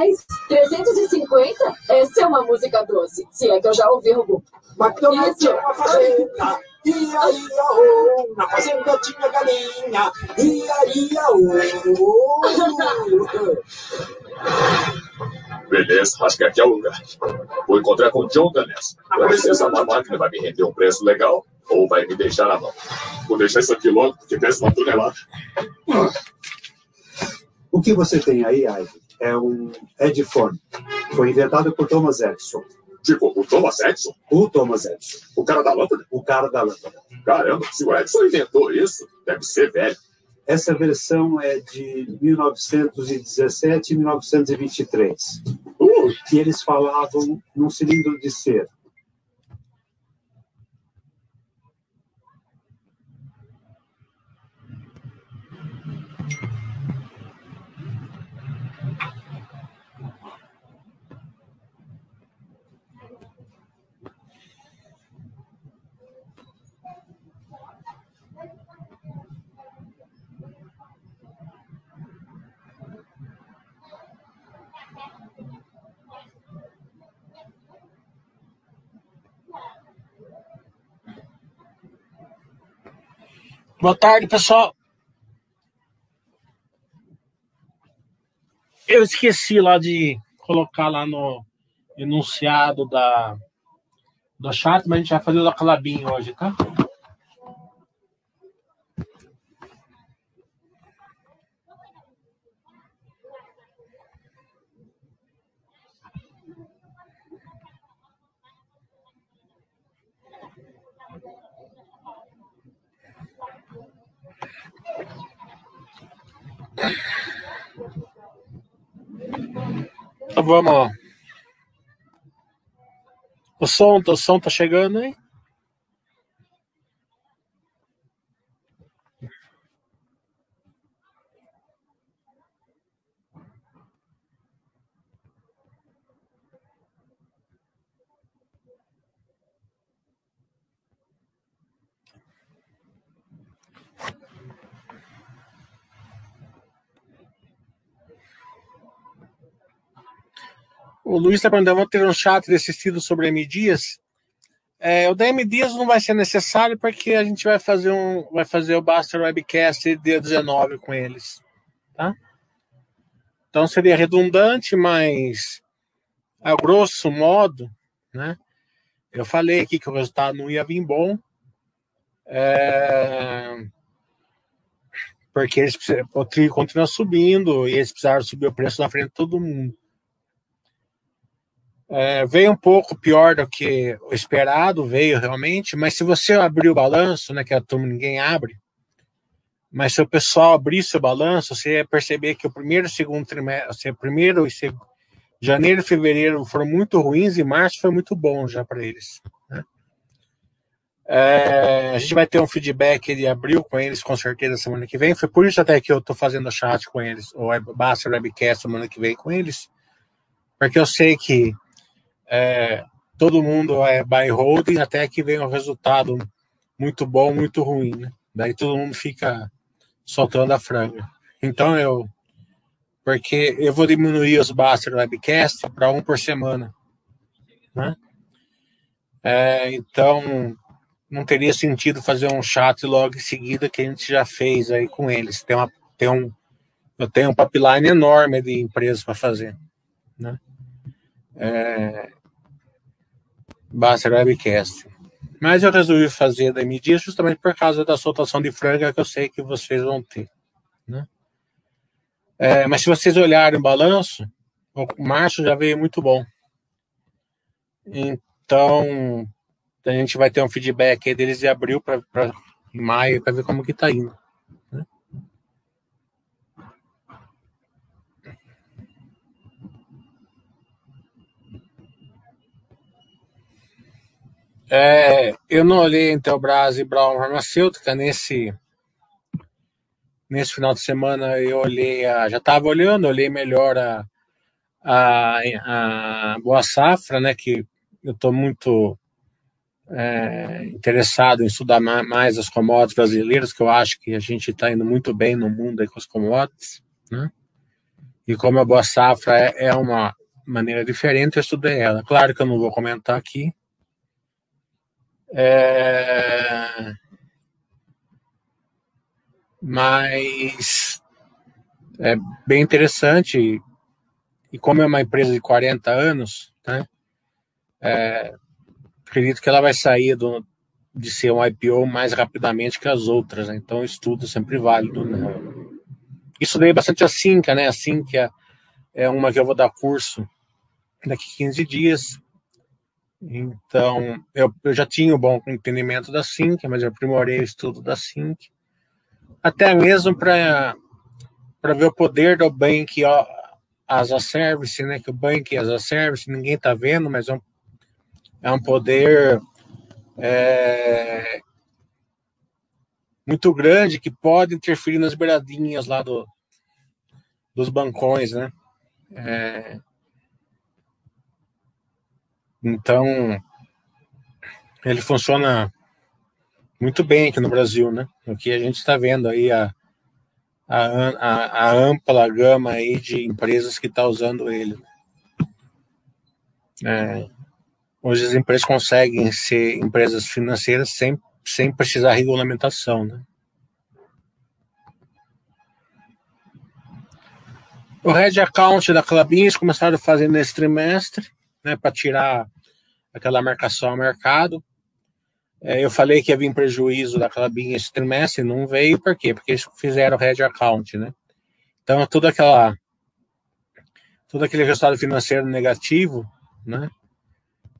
reais. 350? Essa é uma música doce. Se é que eu já ouvi algum. McDonald's tinha uma fazenda. Ia, ia, oh. Na fazenda tinha galinha. Ia, ia, oh. Beleza, acho que aqui é o lugar. Vou encontrar com o John Danessa. Vou ver se essa máquina vai me render um preço legal ou vai me deixar na mão. Vou deixar isso aqui logo, porque pesa uma tonelada. O que você tem aí, Ivy, é um headphone. Foi inventado por Thomas Edison. Tipo, o Thomas Edison? O Thomas Edison. O cara da lâmpada? O cara da lâmpada. Caramba, se o Edison inventou isso, deve ser velho. Essa versão é de 1917 e 1923. Uh, Que eles falavam num cilindro de cera. Boa tarde, pessoal. Eu esqueci lá de colocar lá no enunciado da do chat, mas a gente vai fazer o da Calabim hoje, tá? Então vamos. ó. O som, o som tá chegando aí? O Luiz está perguntando, ter um chat desse estilo sobre M Dias? É, o da M Dias não vai ser necessário porque a gente vai fazer um, vai fazer o Buster Webcast dia 19 com eles, tá? Então seria redundante, mas a grosso modo, né? Eu falei aqui que o resultado não ia vir bom, é, porque eles, o trio continua subindo e eles precisaram subir o preço na frente de todo mundo. É, veio um pouco pior do que o esperado, veio realmente, mas se você abrir o balanço, né, que a turma ninguém abre, mas se o pessoal abrisse o balanço, você ia perceber que o primeiro e segundo trimestre, primeiro e segundo, janeiro e fevereiro foram muito ruins e março foi muito bom já para eles. né? É, a gente vai ter um feedback de abril com eles, com certeza, semana que vem. Foi por isso até que eu estou fazendo chat com eles, ou Basta Webcast semana que vem com eles, porque eu sei que é, todo mundo é buy holding até que vem um resultado muito bom, muito ruim, né? Daí todo mundo fica soltando a franga. Então eu, porque eu vou diminuir os Buster Webcast para um por semana, né? É, então não teria sentido fazer um chat logo em seguida que a gente já fez aí com eles. Tem uma, tem um, eu tenho um pipeline enorme de empresas para fazer, né? É, Buster Webcast. Mas eu resolvi fazer da mídia justamente por causa da soltação de franga que eu sei que vocês vão ter. Né? É, mas se vocês olharem o balanço, o março já veio muito bom. Então, a gente vai ter um feedback deles de abril para maio para ver como que tá indo. É, eu não olhei Intelbras e Brown Farmacêutica nesse nesse final de semana eu olhei a, já estava olhando, olhei melhor a, a, a Boa Safra, né, que eu estou muito é, interessado em estudar ma- mais as commodities brasileiras, que eu acho que a gente está indo muito bem no mundo com as commodities, né? E como a Boa Safra é, é uma maneira diferente, eu estudei ela. Claro que eu não vou comentar aqui. É... Mas é bem interessante. E como é uma empresa de 40 anos, né? É, acredito que ela vai sair do, de ser um IPO mais rapidamente que as outras. Né? Então, estudo sempre válido. Né? Estudei bastante a Cinca, né? A Cinca é uma que eu vou dar curso daqui 15 dias. Então, eu, eu já tinha um bom entendimento da Cinca, mas eu aprimorei o estudo da Cinca. Até mesmo para ver o poder do Bank as a Service, né? Que o Bank as a Service ninguém está vendo, mas é um é um poder é, muito grande que pode interferir nas beiradinhas lá do, dos bancões, né? É, então, ele funciona muito bem aqui no Brasil, né? O que a gente está vendo aí a, a, a, a, ampla gama aí de empresas que está usando ele. É, hoje as empresas conseguem ser empresas financeiras sem, sem precisar de regulamentação, né? O Red Account da Clabin eles começaram a fazer trimestre, né, para tirar aquela marcação ao mercado. É, eu falei que ia vir prejuízo da Clabin esse trimestre, não veio, por quê? Porque eles fizeram o Red Account, né? Então, toda aquela todo aquele resultado financeiro negativo, né,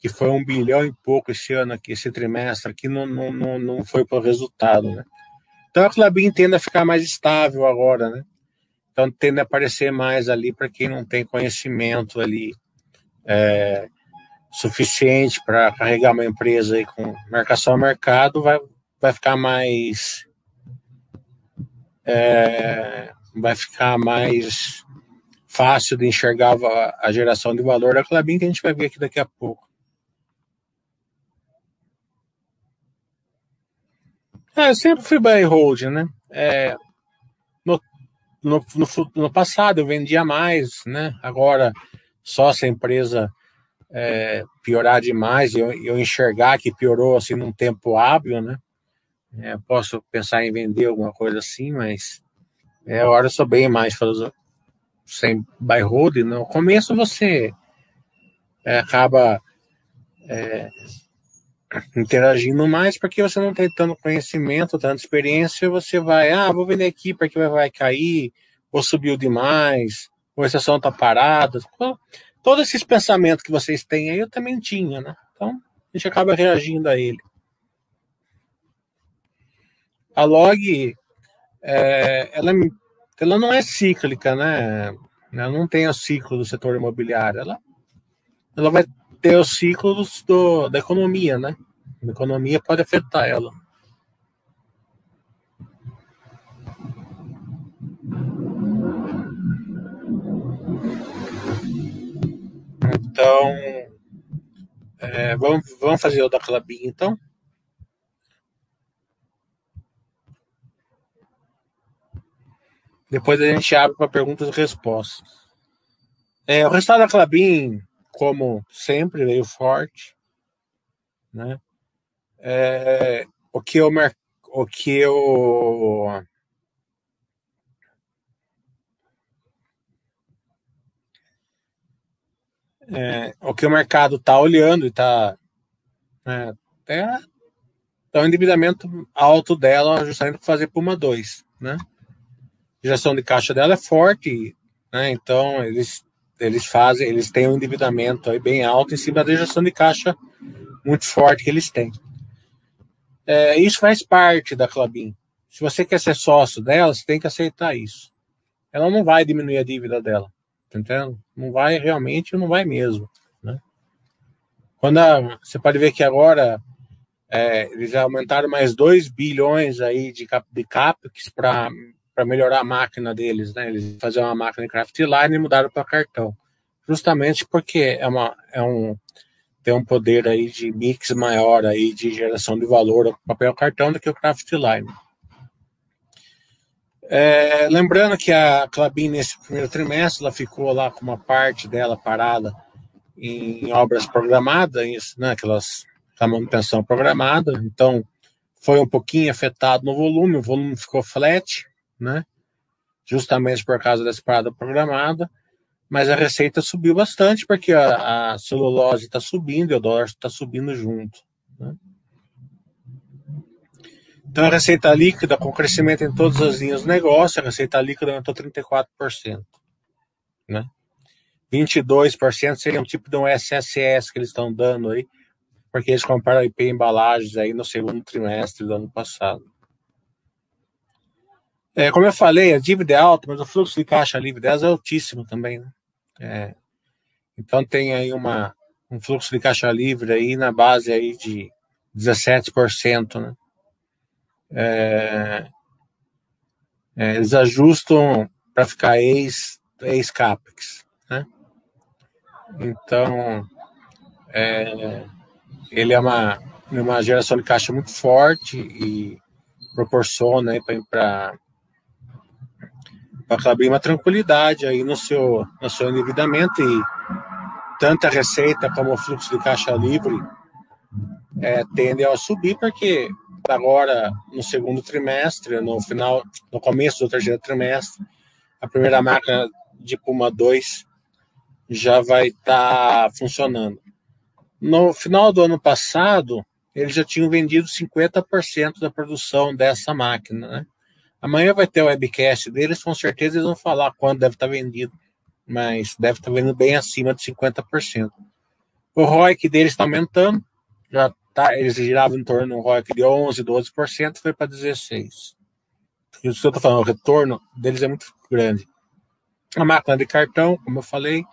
que foi um bilhão e pouco esse ano aqui, esse trimestre aqui, não, não, não, não foi para o resultado, né? Então a Clabin tende a ficar mais estável agora, né? Então tende a aparecer mais ali para quem não tem conhecimento ali é, suficiente para carregar uma empresa aí com marcação ao mercado, vai, vai ficar mais é, vai ficar mais fácil de enxergar a, a geração de valor da Clabin que a gente vai ver aqui daqui a pouco. É, eu sempre fui buy hold, né? É, no, no, no, no, passado eu vendia mais, né? Agora, só se a empresa é, piorar demais e eu, eu, enxergar que piorou assim num tempo hábil, né? É, posso pensar em vender alguma coisa assim, mas é, agora eu sou bem mais sem buy hold. No começo você é, acaba é, interagindo mais porque você não tem tanto conhecimento, tanta experiência, você vai, ah, vou vender aqui porque vai cair, ou subiu demais, estação está parada. Todos esses pensamentos que vocês têm aí eu também tinha, né? Então a gente acaba reagindo a ele. A log, é, ela, ela não é cíclica, né? Ela não tem o ciclo do setor imobiliário. Ela, ela vai ter os ciclos do, da economia, né? A economia pode afetar ela. Então, é, vamos, vamos fazer o da Clabin, então? Depois a gente abre para perguntas e respostas. É, o resultado da Clabin como sempre, veio forte. Né? É, o que eu, o que eu é, o que o mercado está olhando e está é, é, é o endividamento alto dela justamente para fazer Puma 2, né? A geração de caixa dela é forte, né? Então eles eles fazem, eles têm um endividamento aí bem alto em cima da geração de caixa muito forte que eles têm. É, isso faz parte da Clabin. Se você quer ser sócio dela, você tem que aceitar isso. Ela não vai diminuir a dívida dela, entendendo? Não vai realmente, não vai mesmo. Né? Quando a, você pode ver que agora é, eles aumentaram mais 2 bilhões aí de, cap, de capex para melhorar a máquina deles, né? Eles faziam uma máquina de craft line e mudaram para cartão. Justamente porque é, uma, é um, tem um poder aí de mix maior aí de geração de valor ao papel cartão do que o craft line. É, lembrando que a Clabin, nesse primeiro trimestre, ela ficou lá com uma parte dela parada em obras programadas, né, aquelas, manutenção programada, então foi um pouquinho afetado no volume, o volume ficou flat, né, justamente por causa dessa parada programada, mas a receita subiu bastante porque a, a celulose está subindo e o dólar está subindo junto. Né? Então, a receita líquida, com crescimento em todas as linhas do negócio, a receita líquida aumentou 34%. Né? 22% seria um tipo de um SSS que eles estão dando aí, porque eles compraram IP embalagens aí no segundo trimestre do ano passado. É, como eu falei, a dívida é alta, mas o fluxo de caixa livre delas é altíssimo também. Né? É, então tem aí uma, um fluxo de caixa livre aí na base aí de 17%, né? É, é, eles ajustam para ficar ex, ex capex, né? Então, é, ele é uma, uma geração de caixa muito forte e proporciona para para abrir uma tranquilidade aí no seu, no seu endividamento e tanto a receita como o fluxo de caixa livre é, a subir porque agora no segundo trimestre, no final, no começo do terceiro trimestre, a primeira máquina de Puma 2 já vai estar tá funcionando. No final do ano passado, eles já tinham vendido 50% da produção dessa máquina, né? Amanhã vai ter o webcast deles, com certeza eles vão falar quando deve estar tá vendido, mas deve estar tá bem acima de 50%. O ROIC deles está aumentando, já tá, eles giravam em torno um ROIC de 11, 12%, foi para 16%. Isso que eu estou falando, o retorno deles é muito grande. A máquina de cartão, como eu falei,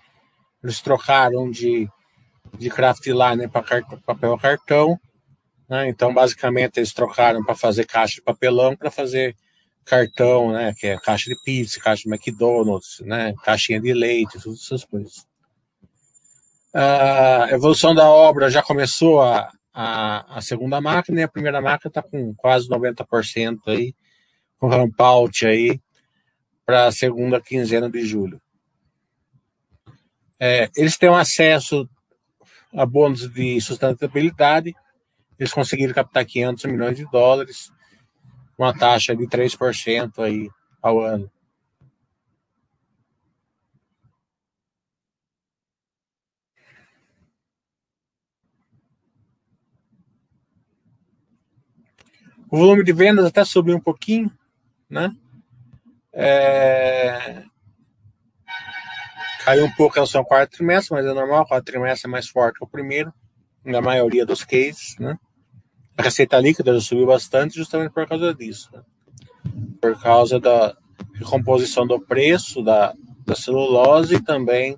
eles trocaram de, de craft line para papel cartão. Né? Então, basicamente, eles trocaram para fazer caixa de papelão para fazer cartão, né? Que é caixa de pizza, caixa de McDonald's, né? Caixinha de leite, todas essas coisas. A evolução da obra já começou a, a, a segunda máquina e a primeira máquina está com quase 90% aí, com ramp out aí para a segunda quinzena de julho. É, eles têm um acesso a bônus de sustentabilidade, eles conseguiram captar 500 milhões de dólares, uma taxa de 3% aí ao ano. O volume de vendas até subiu um pouquinho, né? É... Caiu um pouco em relação ao quarto trimestre, mas é normal, o quarto trimestre é mais forte que o primeiro, na maioria dos cases, né? A receita líquida já subiu bastante justamente por causa disso, né? Por causa da recomposição do preço da, da celulose e também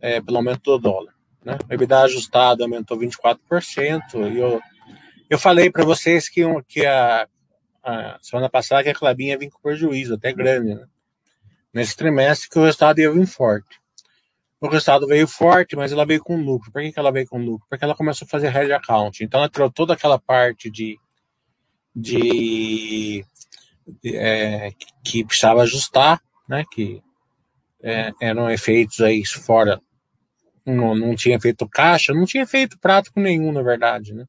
é, pelo aumento do dólar. Né? O EBITDA ajustado aumentou 24% e o eu falei para vocês que, que a, a, semana passada que a Clabinha vir com prejuízo, até grande, né? Nesse trimestre que o resultado ia vir forte. O resultado veio forte, mas ela veio com lucro. Por que, que ela veio com lucro? Porque ela começou a fazer hedge account. Então ela tirou toda aquela parte de, de, de é, que precisava ajustar, né? Que é, eram efeitos aí fora. Não, não tinha feito caixa, não tinha feito prático nenhum, na verdade, né?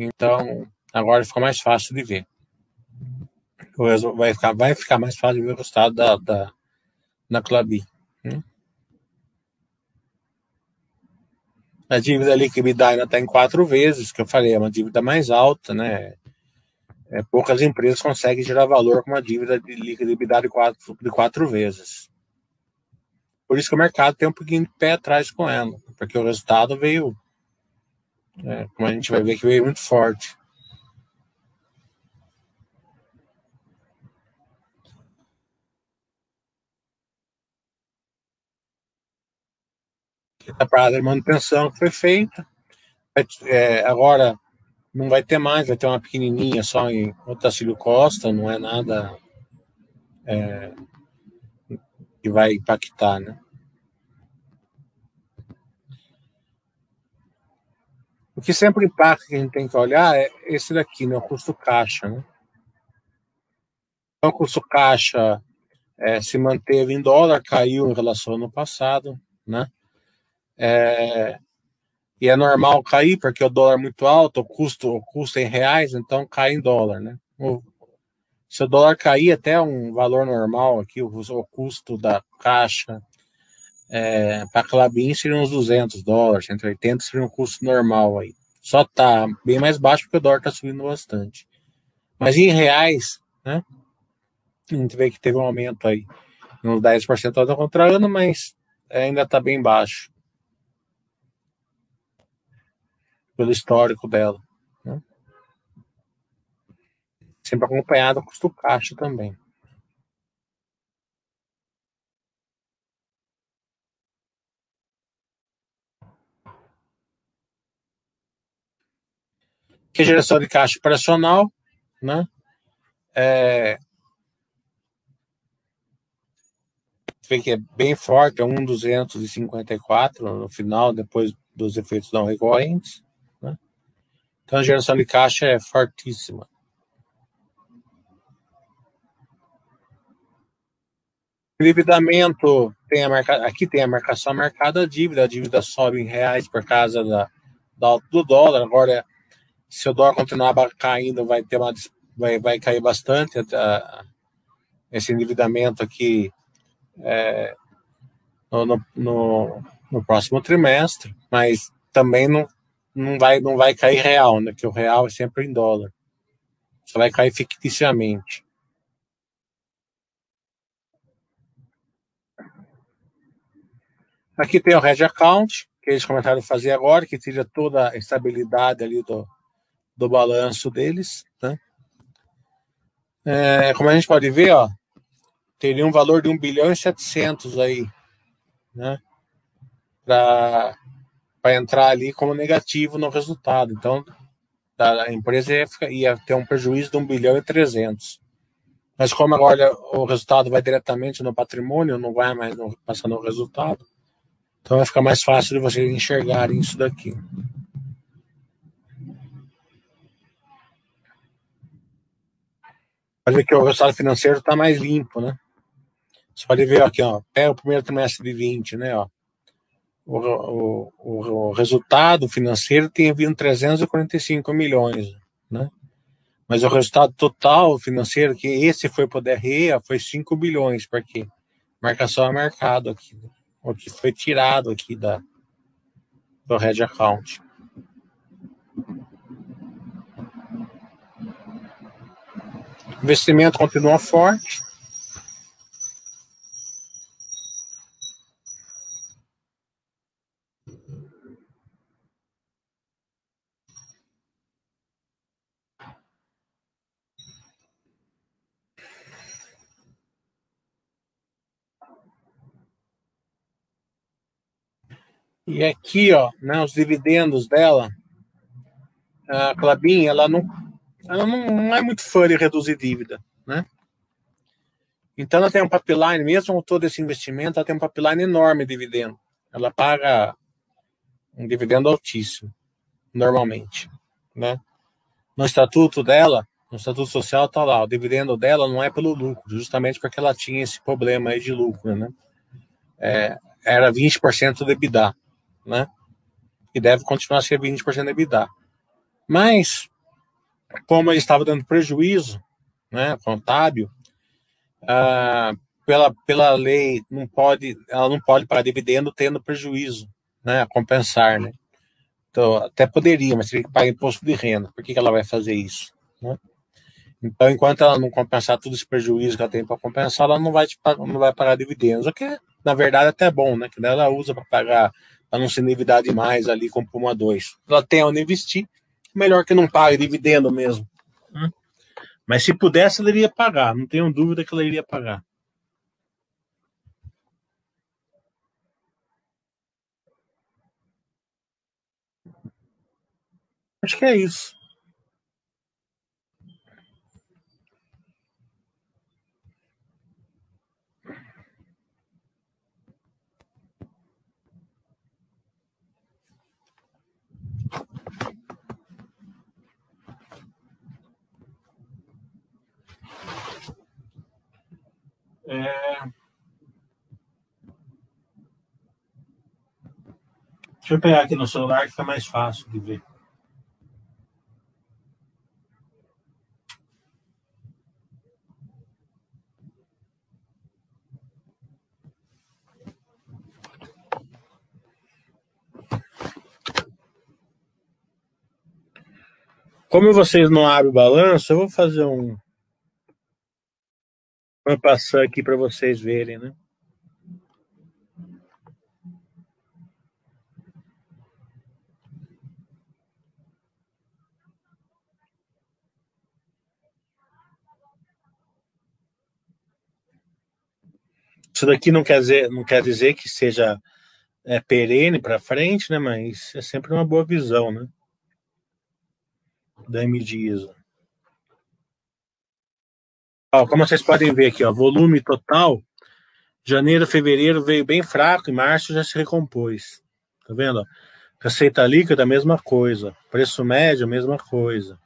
Então, agora ficou mais fácil de ver. Vai ficar, vai ficar mais fácil de ver o resultado da, da, da. Né? A dívida líquida ainda está em quatro vezes, que eu falei, é uma dívida mais alta, né? É, poucas empresas conseguem gerar valor com uma dívida de líquida de quatro, de quatro vezes. Por isso que o mercado tem um pouquinho de pé atrás com ela, porque o resultado veio é, como a gente vai ver que veio muito forte. A parada de manutenção que foi feita. É, agora não vai ter mais, vai ter uma pequenininha só em Otacílio Costa, não é nada é, que vai impactar, né? O que sempre impacta que a gente tem que olhar é esse daqui, né, o custo caixa. Né? Então, o custo caixa é, se manteve em dólar, caiu em relação ao ano passado, né? É, e é normal cair, porque o dólar é muito alto, o custo, o custo é em reais, então cai em dólar, né? O, se o dólar cair até um valor normal aqui, o, o custo da caixa é, para Clabin seria uns 200 dólares, 180 seria um custo normal aí. Só tá bem mais baixo porque o dólar tá subindo bastante. Mas em reais, né? A gente vê que teve um aumento aí, uns 10% ano contra ano, mas ainda está bem baixo. Pelo histórico dela. Né? Sempre acompanhado com o custo caixa também. Que geração de caixa operacional, né? É, vê que é bem forte, é 1,254 no final, depois dos efeitos não recorrentes. Né? Então a geração de caixa é fortíssima. Endividamento, tem a marca, aqui tem a marcação marcada a dívida, a dívida sobe em reais por causa da, da do dólar. Agora, se o dólar continuar caindo, vai ter uma vai, vai cair bastante a, esse endividamento aqui é, no, no, no, próximo trimestre, mas também não, não, vai, não vai cair real, né? Que o real é sempre em dólar. Só vai cair ficticiamente. Aqui tem o Red Account, que eles começaram a fazer agora, que tira toda a estabilidade ali do, do balanço deles, né? É, como a gente pode ver, ó, teria um valor de 1 bilhão e 700 aí, né? Para entrar ali como negativo no resultado. Então, a empresa ia, ia, ter um prejuízo de 1 bilhão e 300. Mas como agora o resultado vai diretamente no patrimônio, não vai mais passar no resultado, então vai ficar mais fácil de vocês enxergarem isso daqui. Pode ver que o resultado financeiro está mais limpo, né? Você pode ver aqui, ó, pega o primeiro trimestre de 20, né, ó. O, o, o, resultado financeiro tem vindo 345 milhões, né? Mas o resultado total financeiro, que esse foi para o DRE, foi 5 bilhões, porque marcação a mercado aqui, né? o que foi tirado aqui da, do Red Account. Investimento continua forte, E aqui, ó, né, os dividendos dela, a Clabin, ela não, ela não, não é muito fã de reduzir dívida, né? Então ela tem um pipeline, mesmo com todo esse investimento, ela tem um pipeline enorme de dividendo. Ela paga um dividendo altíssimo, normalmente, né? No estatuto dela, no estatuto social está lá, o dividendo dela não é pelo lucro, justamente porque ela tinha esse problema aí de lucro, né? É, era 20% do EBITDA né? E deve continuar a ser 20% da EBITDA. Mas, como ele estava dando prejuízo, né, contábil, ah, pela, pela lei, não pode, ela não pode pagar dividendo tendo prejuízo, né, a compensar, né? Então, até poderia, mas teria que pagar imposto de renda. Por que, que ela vai fazer isso? Né? Então, enquanto ela não compensar todo esse prejuízo que ela tem para compensar, ela não vai, te, não vai pagar dividendos. O que, é, na verdade, é até bom, né? Que ela usa para pagar para não se endividar demais ali com Puma 2. Ela tem onde investir, melhor que não pague dividendo mesmo. Hum? Mas se pudesse, ela iria pagar, não tenho dúvida que ela iria pagar. Acho que é isso. É... Deixa eu pegar aqui no celular que fica mais fácil de ver. Como vocês não abrem o balanço, eu vou fazer um. Vou passar aqui para vocês verem, né? Isso daqui não quer dizer, não quer dizer que seja é, perene para frente, né? Mas é sempre uma boa visão, né? Da Dias. Ó, como vocês podem ver aqui, ó, volume total, janeiro, fevereiro veio bem fraco e março já se recompôs. Tá vendo? Receita líquida, mesma coisa. Preço médio, mesma coisa.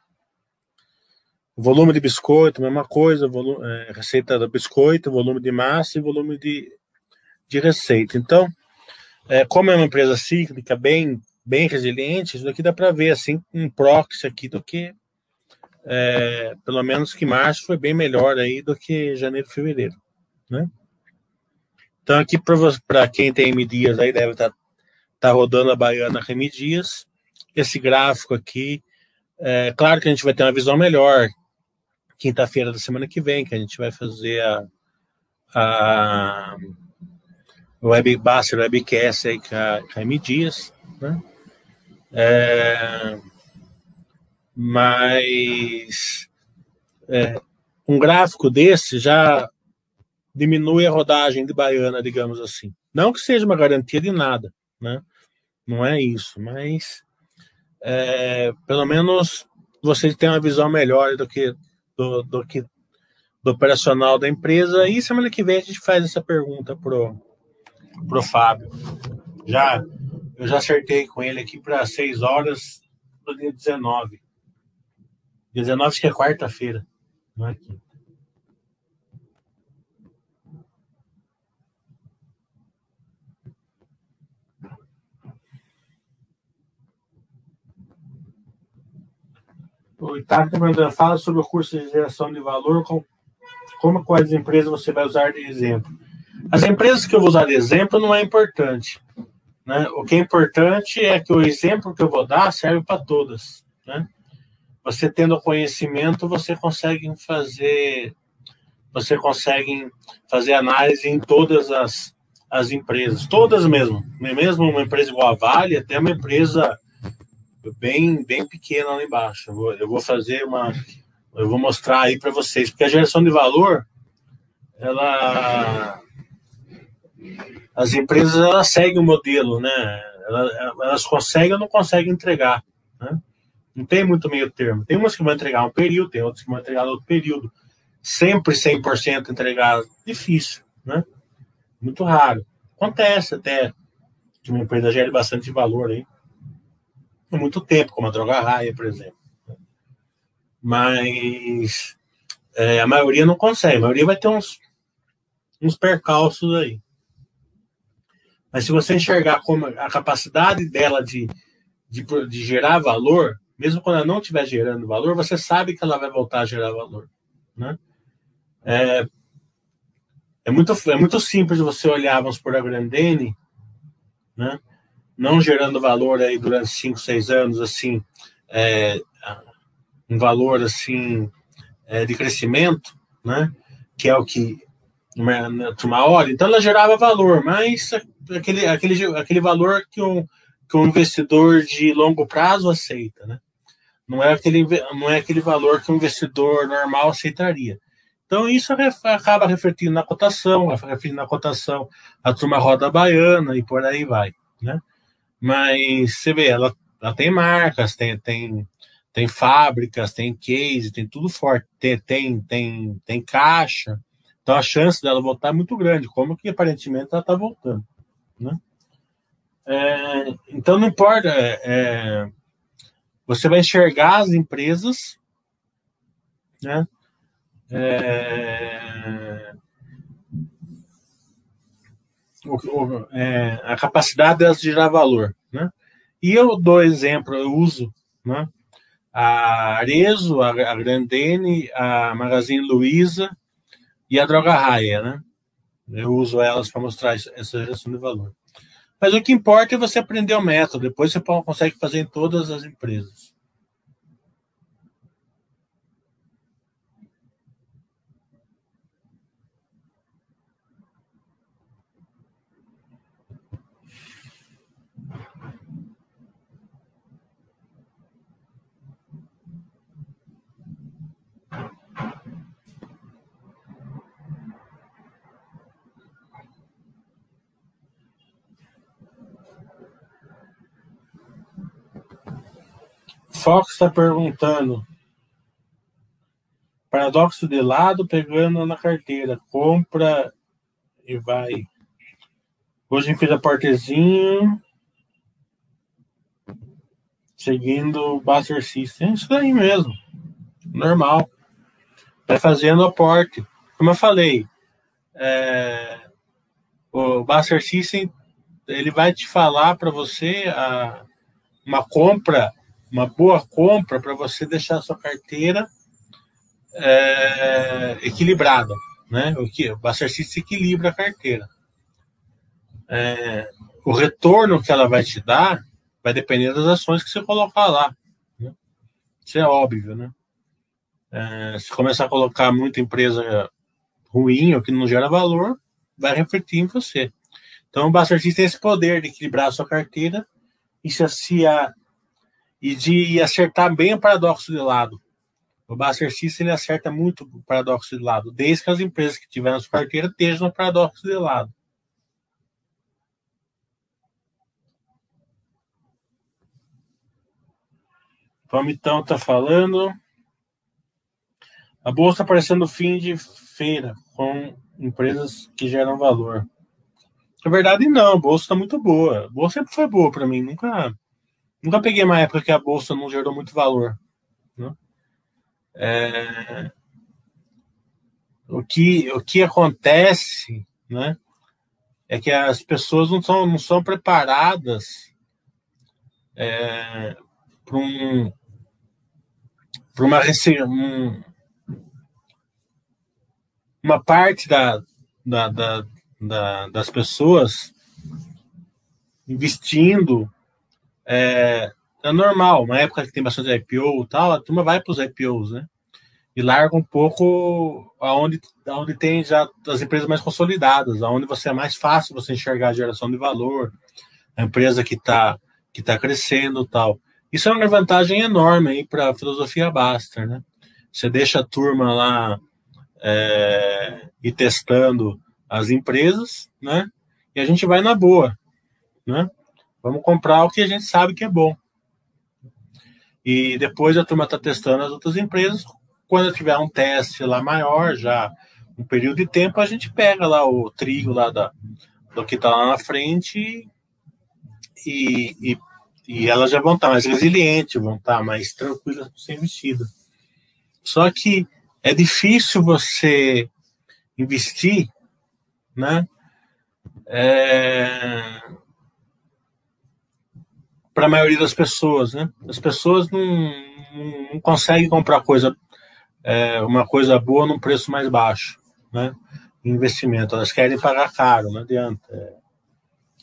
Volume de biscoito, mesma coisa. Volume, é, receita do biscoito, volume de massa e volume de, de receita. Então, é, como é uma empresa cíclica bem bem resiliente, isso daqui dá para ver assim um proxy aqui do que é, pelo menos que março foi bem melhor aí do que janeiro fevereiro, né? Então aqui para quem tem M Dias aí deve estar tá, tá rodando a Baiana Remi Dias. Esse gráfico aqui, é claro que a gente vai ter uma visão melhor quinta-feira da semana que vem, que a gente vai fazer a, a Web Webcast aí com a, com a M Dias, né? É, mas é, um gráfico desse já diminui a rodagem de baiana, digamos assim. Não que seja uma garantia de nada, né? Não é isso, mas é, pelo menos vocês têm uma visão melhor do que do, do que do operacional da empresa. E semana que vem a gente faz essa pergunta pro pro Fábio. Já eu já acertei com ele aqui para 6 horas do dia 19. Dia 19 acho que é quarta-feira, não é quinta. O está perguntando, fala sobre o curso de geração de valor, com, como quais empresas você vai usar de exemplo. As empresas que eu vou usar de exemplo não é importante. Né? O que é importante é que o exemplo que eu vou dar serve para todas. Né? Você tendo conhecimento, você consegue fazer você consegue fazer análise em todas as, as empresas, todas mesmo, mesmo uma empresa igual a Vale, até uma empresa bem bem pequena lá embaixo. Eu vou, eu vou fazer uma, eu vou mostrar aí para vocês, porque a geração de valor, ela as empresas elas seguem o modelo, né? Elas, elas conseguem ou não conseguem entregar? Não tem muito meio termo. Tem umas que vão entregar um período, tem outras que vão entregar outro período. Sempre 100% entregar, difícil, né? Muito raro. Acontece até que uma empresa gere bastante valor aí. Há muito tempo, como a Droga Raia, por exemplo. Mas é, a maioria não consegue. A maioria vai ter uns, uns percalços aí. Mas se você enxergar como a capacidade dela de, de, de gerar valor, mesmo quando ela não estiver gerando valor, você sabe que ela vai voltar a gerar valor. Né? É, é, muito, é muito simples você olhar, vamos por a Grandene, né? não gerando valor aí durante 5, 6 anos, assim, é, um valor assim é, de crescimento, né? que é o que uma, hora, então ela gerava valor, mas aquele, aquele, aquele valor que um, que um investidor de longo prazo aceita, né? Não é, aquele, não é aquele valor que um investidor normal aceitaria. Então, isso acaba refletindo na cotação, refletindo na cotação, a turma roda baiana e por aí vai, né? Mas você vê, ela, ela tem marcas, tem, tem, tem fábricas, tem case, tem tudo forte, tem, tem, tem, tem caixa. Então, a chance dela voltar é muito grande, como que aparentemente ela está voltando. Né? É, então, não importa. É, é, você vai enxergar as empresas, né? É, é, a capacidade delas de gerar valor. Né? E eu dou exemplo, eu uso né? a Arezo, a, a Grandene, a Magazine Luiza e a Droga Raia. Né? Eu uso elas para mostrar essa geração de valor. Mas o que importa é você aprender o método, depois você consegue fazer em todas as empresas. Fox está perguntando. Paradoxo de lado, pegando na carteira. Compra e vai. Hoje fiz a portezinho. Seguindo o Buster System. É isso daí mesmo. Normal. Vai fazendo a porte. Como eu falei, é, o Buster System ele vai te falar para você a, uma compra uma boa compra para você deixar a sua carteira é, equilibrada, né? O que o Buster se equilibra a carteira. É, o retorno que ela vai te dar vai depender das ações que você colocar lá. Né? Isso é óbvio, né? É, se começar a colocar muita empresa ruim ou que não gera valor, vai refletir em você. Então, o Buster tem esse poder de equilibrar a sua carteira e se, se a, e de acertar bem o paradoxo de lado. O Buster System ele acerta muito o paradoxo de lado, desde que as empresas que tiveram sua carteira estejam no paradoxo de lado. Palmitão está falando. A bolsa aparecendo fim de feira com empresas que geram valor. Na verdade, não. A bolsa está muito boa. A bolsa sempre foi boa para mim. Nunca Nunca peguei uma época que a bolsa não gerou muito valor. Né? É... O, que, o que acontece né, é que as pessoas não são, não são preparadas é, para um, uma, um, uma parte da, da, da, da, das pessoas investindo é, é normal, uma época que tem bastante IPO e tal, a turma vai para os IPOs, né? E larga um pouco aonde, aonde tem já as empresas mais consolidadas, aonde você é mais fácil você enxergar a geração de valor, a empresa que está que tá crescendo tal. Isso é uma vantagem enorme aí para a filosofia Baster, né? Você deixa a turma lá é, e testando as empresas, né? E a gente vai na boa, né? Vamos comprar o que a gente sabe que é bom. E depois a turma está testando as outras empresas. Quando tiver um teste lá maior, já um período de tempo, a gente pega lá o trigo lá da, do que está lá na frente e, e, e, elas já vão estar tá mais resilientes, vão estar tá mais tranquilas para ser investidas. Só que é difícil você investir, né? É, para a maioria das pessoas, né? As pessoas não, não, não conseguem comprar coisa, é, uma coisa boa num preço mais baixo, né? Investimento, elas querem pagar caro, não adianta.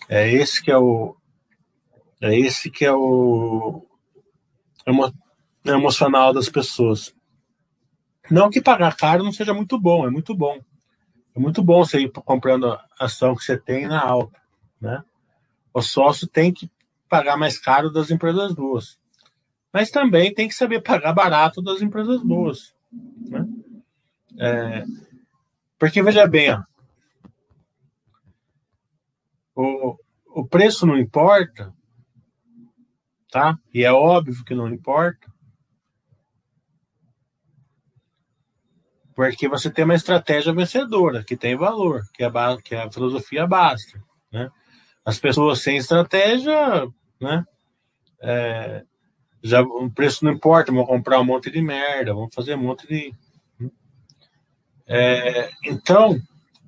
É, é esse que é o, é esse que é o emo, emocional das pessoas. Não que pagar caro não seja muito bom, é muito bom. É muito bom você ir comprando ação que você tem na alta, né? O sócio tem que pagar mais caro das empresas boas. Mas também tem que saber pagar barato das empresas boas. Né? É, porque, veja bem, ó, o, o preço não importa, tá? E é óbvio que não importa. Porque você tem uma estratégia vencedora, que tem valor, que é que é a filosofia basta. Né? As pessoas sem estratégia né? É, já o preço não importa, vão comprar um monte de merda, vão fazer um monte de. Né? É, então,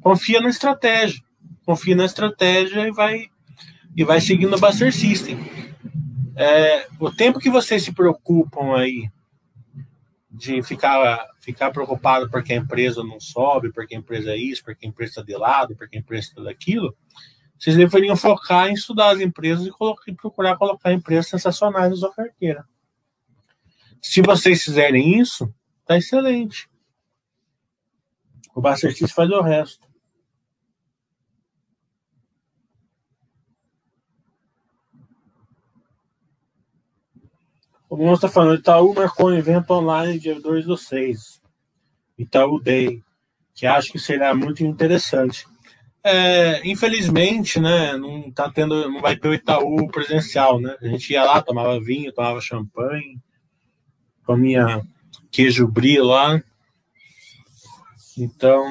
confia na estratégia, confia na estratégia e vai, e vai seguindo o Buster System. É, o tempo que vocês se preocupam aí de ficar, ficar preocupado porque a empresa não sobe, porque a empresa é isso, porque a empresa está de lado, porque a empresa está daquilo, vocês deveriam focar em estudar as empresas e, colocar, e procurar colocar empresas sensacionais na sua carteira. Se vocês fizerem isso, tá excelente. O System faz o resto. O Monstro está falando, Itaú marcou um evento online dia 2 do 6. Itaú Day, que acho que será muito interessante. É, infelizmente, né, não tá tendo, não vai ter o Itaú presencial, né? A gente ia lá, tomava vinho, tomava champanhe, comia queijo brie lá. Então,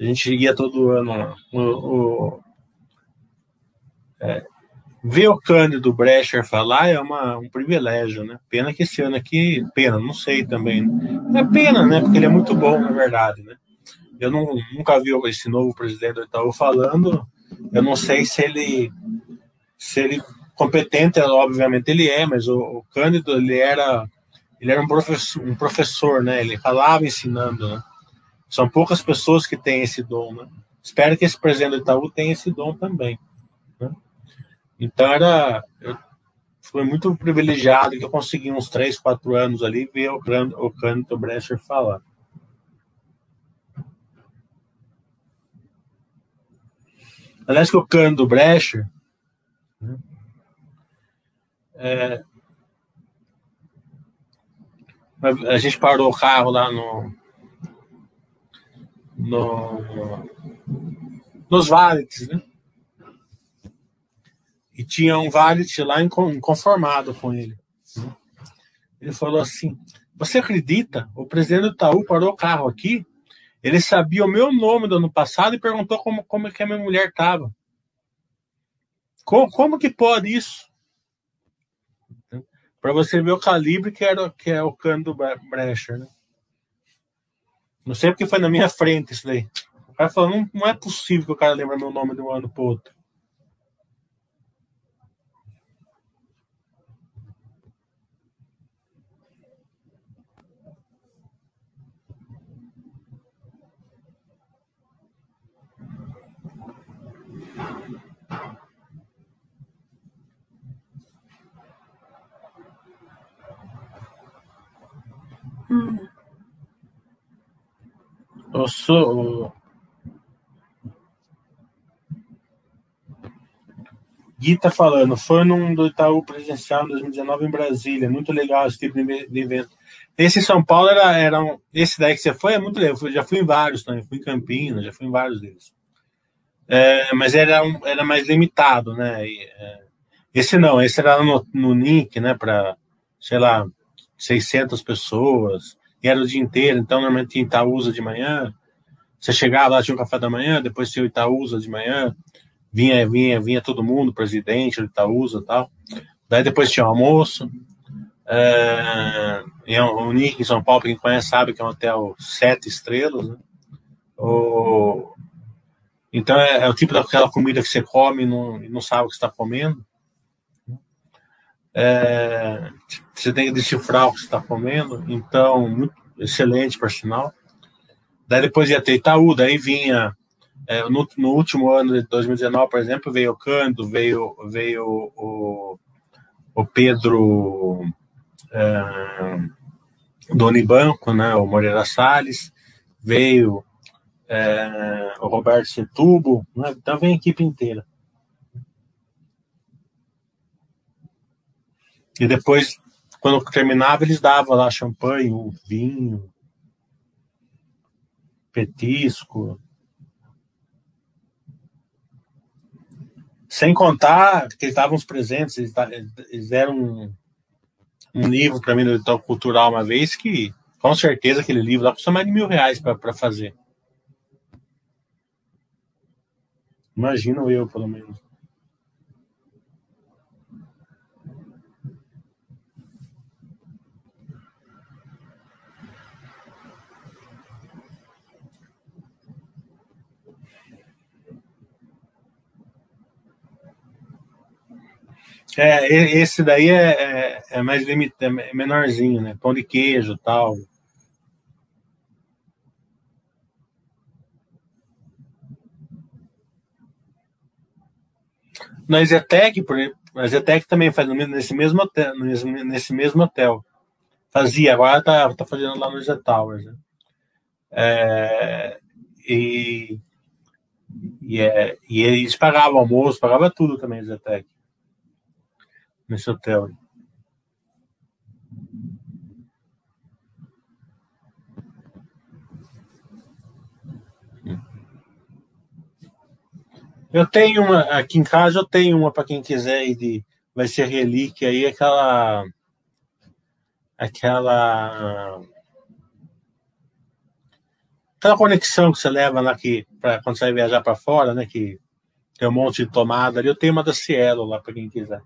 a gente ia todo ano. O, o, é, Ver o Cândido Brecher falar é uma, um privilégio, né? Pena que esse ano aqui, pena, não sei também. É pena, né? Porque ele é muito bom, na verdade, né? Eu não, nunca vi esse novo presidente do Itaú falando. Eu não sei se ele, se ele competente, obviamente ele é, mas o, o Cândido ele era, ele era um professor, um professor, né? Ele falava ensinando, né? São poucas pessoas que têm esse dom, né? Espero que esse presidente do Itaú tenha esse dom também. Então era. Eu fui muito privilegiado que eu consegui uns 3, 4 anos ali ver o, o Canto Brecher falar. Aliás, que o Canto Brecher. Né, é, a gente parou o carro lá no, no nos vales, né? e tinha um valet lá inconformado com ele. Ele falou assim: Você acredita? O presidente do Itaú parou o carro aqui. Ele sabia o meu nome do ano passado e perguntou como, como que a minha mulher estava. Como, como que pode isso? Para você ver o calibre que, era, que é o cano do Brecher. Né? Não sei porque foi na minha frente isso daí. O cara falou: não, não é possível que o cara lembre meu nome de um ano para outro. Hum. Eu sou. Gui tá falando, foi num do Itaú presencial em 2019 em Brasília, muito legal esse tipo de evento. Esse em São Paulo era, era um, esse daí que você foi é muito legal, eu já fui em vários também, fui em Campinas, já fui em vários deles. É, mas era, um, era mais limitado, né? E, é, esse não, esse era no, no né, para, sei lá, 600 pessoas, e era o dia inteiro, então normalmente tinha Itaúsa de manhã, você chegava lá, tinha um café da manhã, depois tinha o Itaúsa de manhã, vinha, vinha, vinha todo mundo, presidente do Itaúsa e tal, daí depois tinha o almoço, é, e o Nick em São Paulo, quem conhece sabe que é um hotel sete estrelas, né? O, então é, é, o tipo daquela comida que você come e não, não sabe o que está comendo. É, você tem que decifrar o que está comendo, então, muito excelente, por sinal. Daí depois ia ter Itaú, daí vinha, é, no, no, último ano de 2019, por exemplo, veio o Cândido, veio, veio o, o Pedro é, né, o Moreira Salles, veio é, o Roberto Setubo, né, então vem a equipe inteira. E depois, quando terminava, eles davam lá champanhe, vinho, petisco. Sem contar que estavam os presentes, eles, eles deram um, um livro para mim do edital cultural uma vez que, com certeza, aquele livro lá custa mais de mil reais para fazer. Imagino eu, pelo menos. É, esse daí é, é, é mais limitado, é menorzinho, né? Pão de queijo tal. Na Zetec, a Zetec também faz nesse mesmo hotel, nesse, mesmo hotel. Fazia, agora tá, tá fazendo lá no Z Towers. Né? É, e, e, é, e eles pagavam almoço, pagava tudo também, Zetec. Nesse hotel. Eu tenho uma, aqui em casa eu tenho uma para quem quiser de, vai ser relíquia aí, aquela, aquela, aquela conexão que você leva lá que, pra, quando você vai viajar para fora, né, que tem um monte de tomada ali, eu tenho uma da Cielo lá para quem quiser.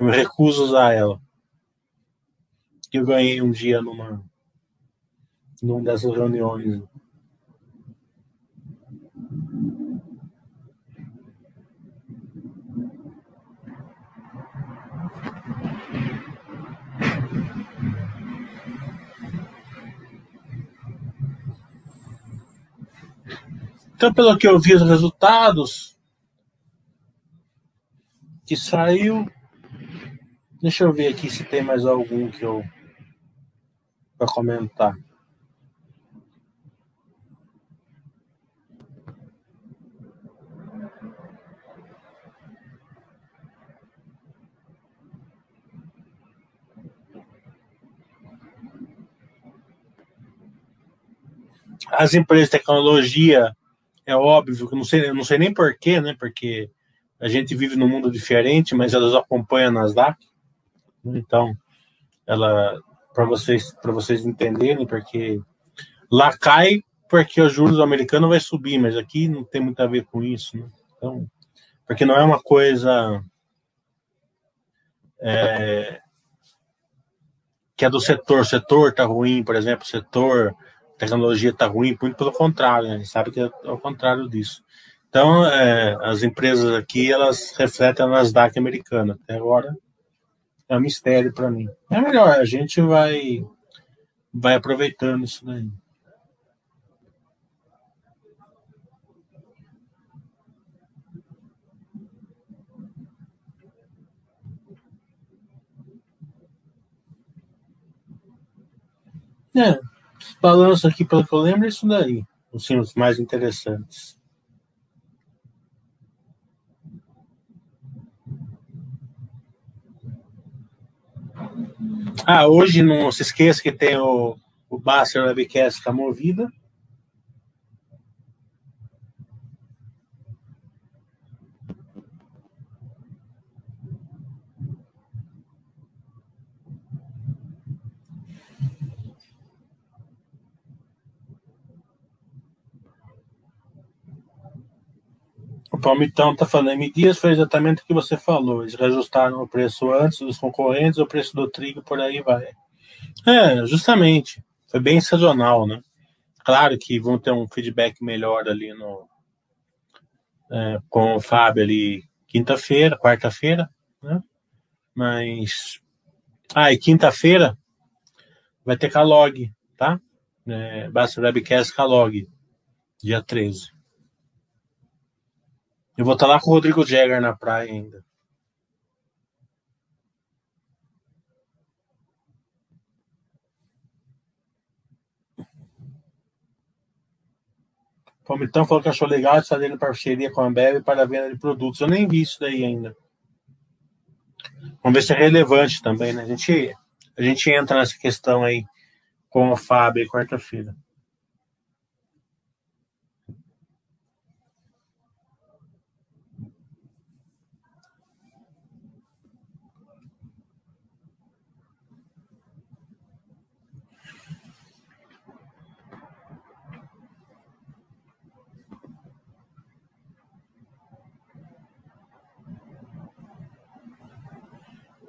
Eu recuso usar ela. Eu ganhei um dia numa, numa dessas reuniões. Então, pelo que eu vi os resultados que saiu, deixa eu ver aqui se tem mais algum que eu para comentar. As empresas de tecnologia, é óbvio, que não sei, eu não sei nem porquê, né? Porque a gente vive num mundo diferente, mas elas acompanham a Nasdaq. Então, ela para vocês para vocês entenderem, porque lá cai porque os juros americanos vai subir, mas aqui não tem muito a ver com isso, né? Então, porque não é uma coisa é, que é do setor, o setor tá ruim, por exemplo, o setor tecnologia tá ruim, muito pelo contrário, né? a gente sabe que é ao contrário disso. Então, é, as empresas aqui, elas refletem a Nasdaq americana. Até agora, é um mistério para mim. É melhor, a gente vai, vai aproveitando isso daí. É, os balanços aqui, pelo que eu lembro, é isso daí. Os mais interessantes. Ah, hoje não se esqueça que tem o, o Baster Webcast da Movida. Palmitão está falando, M Dias foi exatamente o que você falou. Eles reajustaram o preço antes dos concorrentes, o preço do trigo por aí vai. É, justamente. Foi bem sazonal, né? Claro que vão ter um feedback melhor ali no é, com o Fábio ali quinta-feira, quarta-feira, né? Mas ah, e quinta-feira vai ter Calog, tá? É, Basta Webcast Calog, dia 13. Eu vou estar lá com o Rodrigo Jagger na praia ainda. Palmitão falou que achou legal estar fazendo parceria com a Ambev para a venda de produtos. Eu nem vi isso daí ainda. Vamos ver se é relevante também, né? A gente, a gente entra nessa questão aí com o Fábio quarta-feira.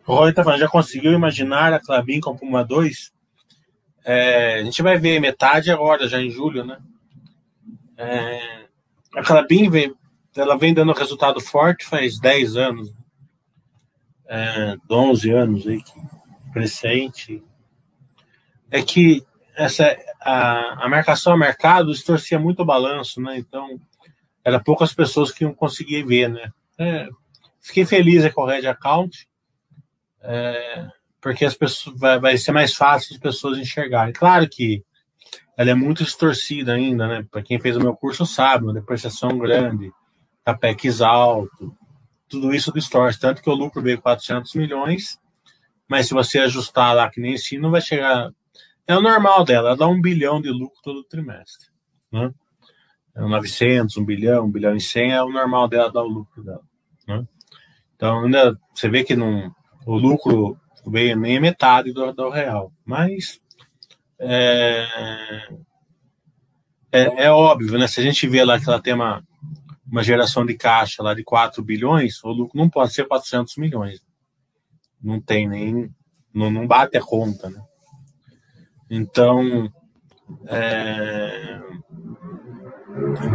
O Roy tá falando, já conseguiu imaginar a Clabin com Puma 2? É, a gente vai ver metade agora, já em julho, né? É, a Clabin veio, ela vem dando resultado forte faz 10 anos, é, 11 anos aí, crescente. É que essa, a, a marcação a mercado distorcia muito o balanço, né? Então, era poucas pessoas que iam conseguir ver, né? É, fiquei feliz com o Red Account, é, porque as pessoas, vai, vai ser mais fácil as pessoas enxergarem. Claro que ela é muito distorcida ainda, né? Para quem fez o meu curso sabe, uma depreciação grande, capex alto, tudo isso distorce. Tanto que o lucro veio 400 milhões, mas se você ajustar lá que nem si, não vai chegar. É o normal dela, ela dá um bilhão de lucro todo trimestre, né? 900, é 1 bilhão, 1 bilhão e 100 é o normal dela dar o lucro dela, né? Então, ainda você vê que não, o lucro veio nem metade do, do real, mas é, é, é, óbvio, né? Se a gente vê lá que ela tem uma, uma geração de caixa lá de 4 bilhões, o lucro não pode ser 400 milhões. Não tem nem. Não, não bate a conta, né? Então. É,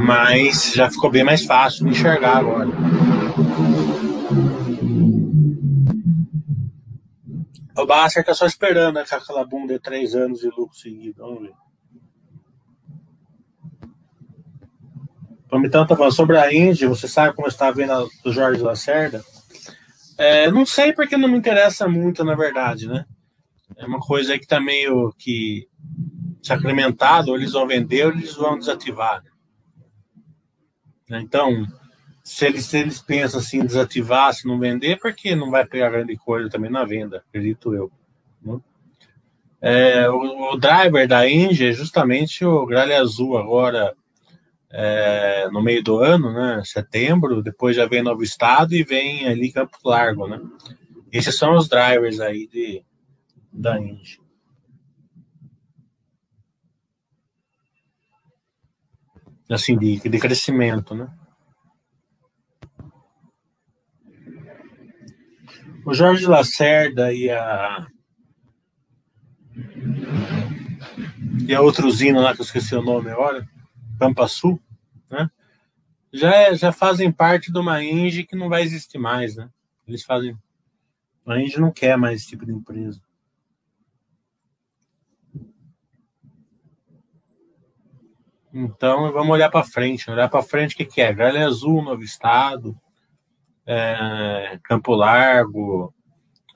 mas já ficou bem mais fácil de enxergar agora. O Basser tá só esperando né, aquela bunda de três anos de lucro seguido. Vamos ver. O Mitão tá falando sobre a Indy, você sabe como está vendo do Jorge Lacerda? É, não sei porque não me interessa muito, na verdade, né? É uma coisa aí que tá meio que sacramentado, ou eles vão vender ou eles vão desativar. Né? Então, se eles, se eles pensam assim, desativar, se não vender, porque não vai pegar grande coisa também na venda, acredito eu. Né? É, o, o, driver da Engie é justamente o Gralha Azul agora é, no meio do ano, né? Setembro, depois já vem Novo Estado e vem ali Campo Largo, né? Esses são os drivers aí de, da Engie. Assim, de, de crescimento, né? O Jorge Lacerda e a. E a outra usina lá, que eu esqueci o nome agora, Pampa Sul, né? Já, é, já fazem parte de uma Engie que não vai existir mais, né? Eles fazem. A Engie não quer mais esse tipo de empresa. Então vamos olhar para frente, olhar para frente o que, que é? Gralha Azul, Novo Estado, é, Campo Largo,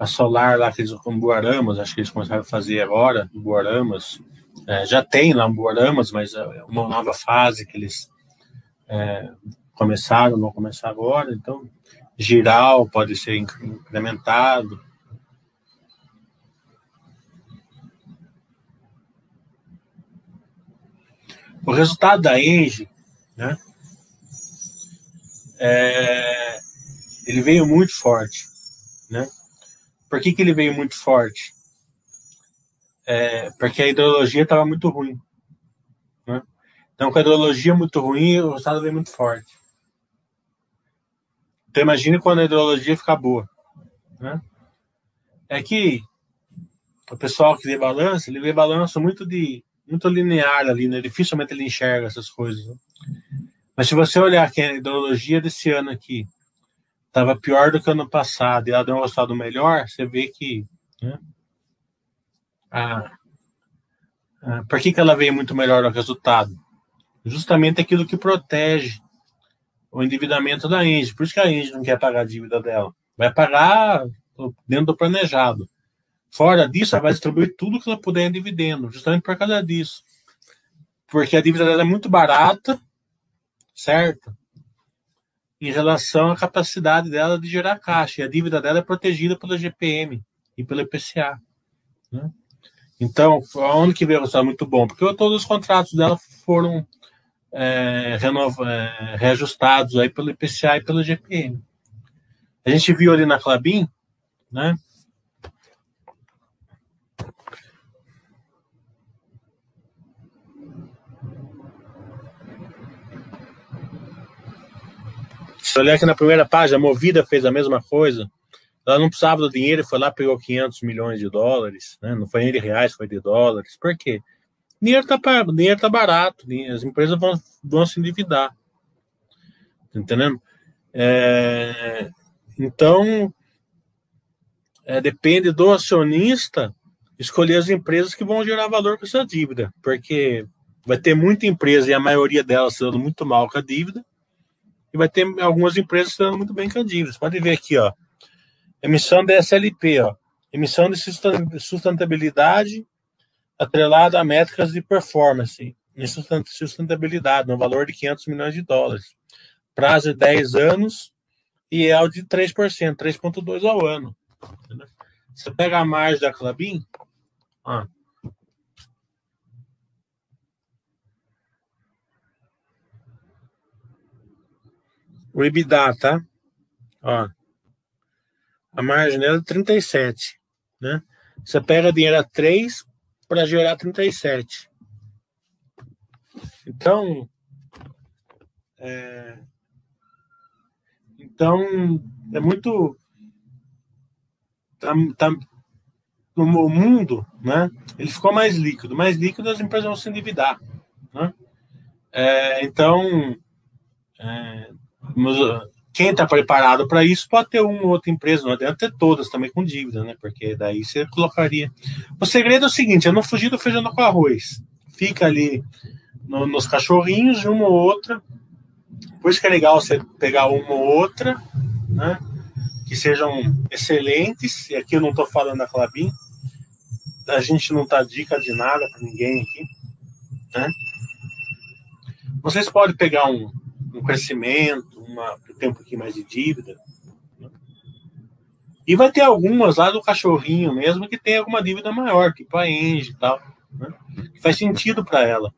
a Solar lá que eles com Buaramas, acho que eles começaram a fazer agora, Buaramas. É, já tem lá Buaramas, mas é uma nova fase que eles é, começaram, vão começar agora. Então, giral pode ser incrementado. O resultado da Engie, né, é, ele veio muito forte, né? Por que, que ele veio muito forte? É, porque a ideologia estava muito ruim. Né? Então, com a ideologia muito ruim, o resultado veio muito forte. Então, imagine quando a ideologia ficar boa. Né? É que o pessoal que vê balanço, ele vê balanço muito de muito linear ali, né? Dificilmente ele enxerga essas coisas. Né? Mas se você olhar que a ideologia desse ano aqui estava pior do que ano passado e ela deu um resultado melhor, você vê que. Né, por que, que ela veio muito melhor no resultado? Justamente aquilo que protege o endividamento da Engie. Por isso que a Engie não quer pagar a dívida dela. Vai pagar dentro do planejado. Fora disso, ela vai distribuir tudo que ela puder em dividendo, justamente por causa disso. Porque a dívida dela é muito barata, certo? Em relação à capacidade dela de gerar caixa. E a dívida dela é protegida pela GPM e pelo IPCA. Né? Então, onde que veio o resultado muito bom? Porque todos os contratos dela foram é, renova, é, reajustados aí pelo IPCA e pela GPM. A gente viu ali na Clabin, né? Se olhar aqui na primeira página, a Movida fez a mesma coisa. Ela não precisava do dinheiro, foi lá pegou 500 milhões de dólares, né? não foi nem de reais, foi de dólares. Por quê? Dinheiro está dinheiro tá barato, as empresas vão, vão se endividar. entendendo? É, então, é, depende do acionista escolher as empresas que vão gerar valor com essa dívida, porque vai ter muita empresa e a maioria delas se dando muito mal com a dívida, e vai ter algumas empresas se dando muito bem com a dívida. Você pode ver aqui, ó, emissão da SLP, ó, emissão de sustentabilidade atrelada a métricas de performance e sustentabilidade, no valor de 500 milhões de dólares. Prazo de 10 anos e é de 3%, 3,2% ao ano. Você pega a margem da Clabin, ó, o EBITDA, tá? Ó, a margem dela é 37, né? Você pega dinheiro a 3 para gerar 37. Então, é, então é muito tá, tá, no mundo, né? Ele ficou mais líquido, mais líquido as empresas vão se endividar, né? É, então, é, quem está preparado para isso pode ter uma ou outra empresa, não adianta ter todas também com dívida, né? Porque daí você colocaria. O segredo é o seguinte: é não fugir do feijão com arroz. Fica ali no, nos cachorrinhos de uma ou outra. Por isso que é legal você pegar uma ou outra, né? Que sejam excelentes. E aqui eu não estou falando da Clabin. A gente não tá dica de nada para ninguém aqui, né? Vocês podem pegar um, um crescimento, uma, tem um pouquinho mais de dívida. Né? E vai ter algumas lá do cachorrinho mesmo que tem alguma dívida maior, tipo a Engie e tal, né? que faz sentido para ela.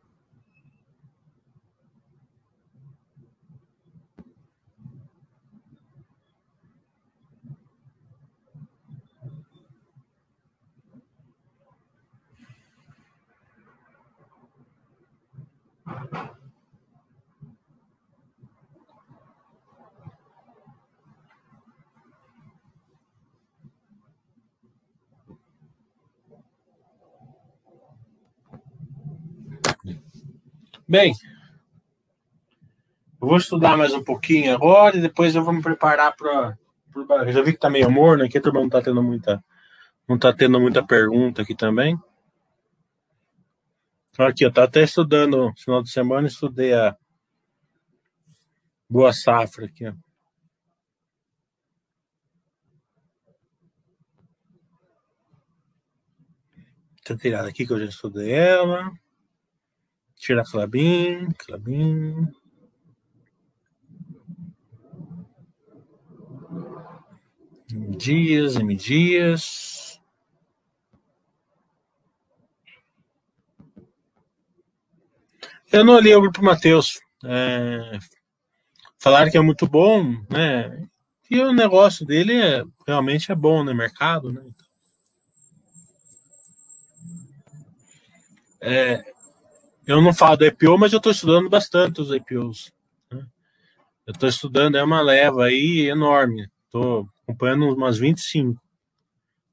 Bem, eu vou estudar mais um pouquinho agora e depois eu vou me preparar para. Já vi que tá meio morno aqui, a turma não tá tendo muita. Não tá tendo muita pergunta aqui também. Aqui, eu tá até estudando, no final de semana, estudei a Boa Safra aqui, ó. Tirada aqui que eu já estudei ela. Tira Clabin, Clabin. Dias, M Dias. Eu não olhei o Grupo Mateus. É, falaram que é muito bom, né? E o negócio dele é, realmente é bom no né? mercado, né? É, eu não falo do IPO, mas eu estou estudando bastante os IPOs. Né? Eu estou estudando, é uma leva aí enorme. Estou acompanhando umas 25.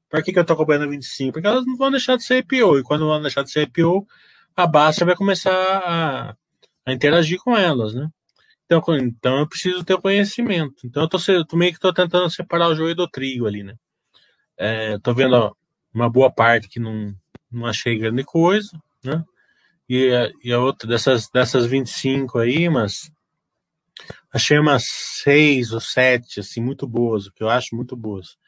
Por que, que eu estou acompanhando 25? Porque elas não vão deixar de ser IPO. E quando vão deixar de ser IPO, a Basta vai começar a, a interagir com elas, né? Então, então eu preciso ter conhecimento. Então eu tô meio que estou tentando separar o joio do trigo ali, né? É, vendo ó, uma boa parte que não, não achei grande coisa, né? E, e a outra, dessas, dessas 25 aí, mas achei umas seis ou sete, assim, muito boas, o que eu acho muito boas.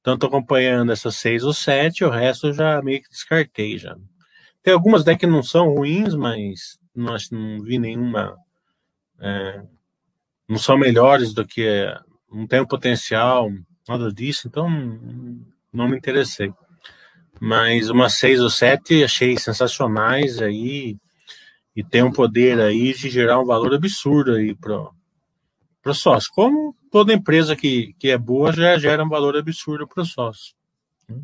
Então, tô acompanhando essas seis ou sete, o resto eu já meio que descartei já. Tem algumas até que não são ruins, mas não, não vi nenhuma. É, não são melhores do que. Não tem o potencial, nada disso, então não me interessei. Mas umas seis ou sete achei sensacionais aí e tem um poder aí de gerar um valor absurdo aí pro, pro sócio. Como toda empresa que, que é boa já gera um valor absurdo pro sócio. Né?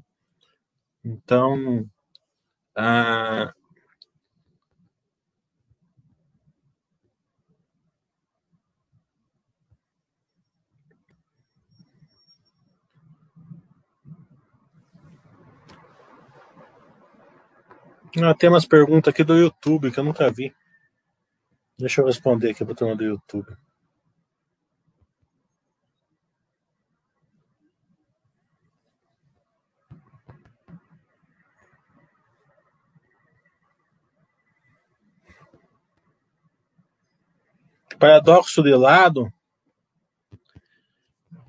Então, ah, Ah, tem umas perguntas aqui do YouTube que eu nunca vi. Deixa eu responder aqui para turma do YouTube. Paradoxo de lado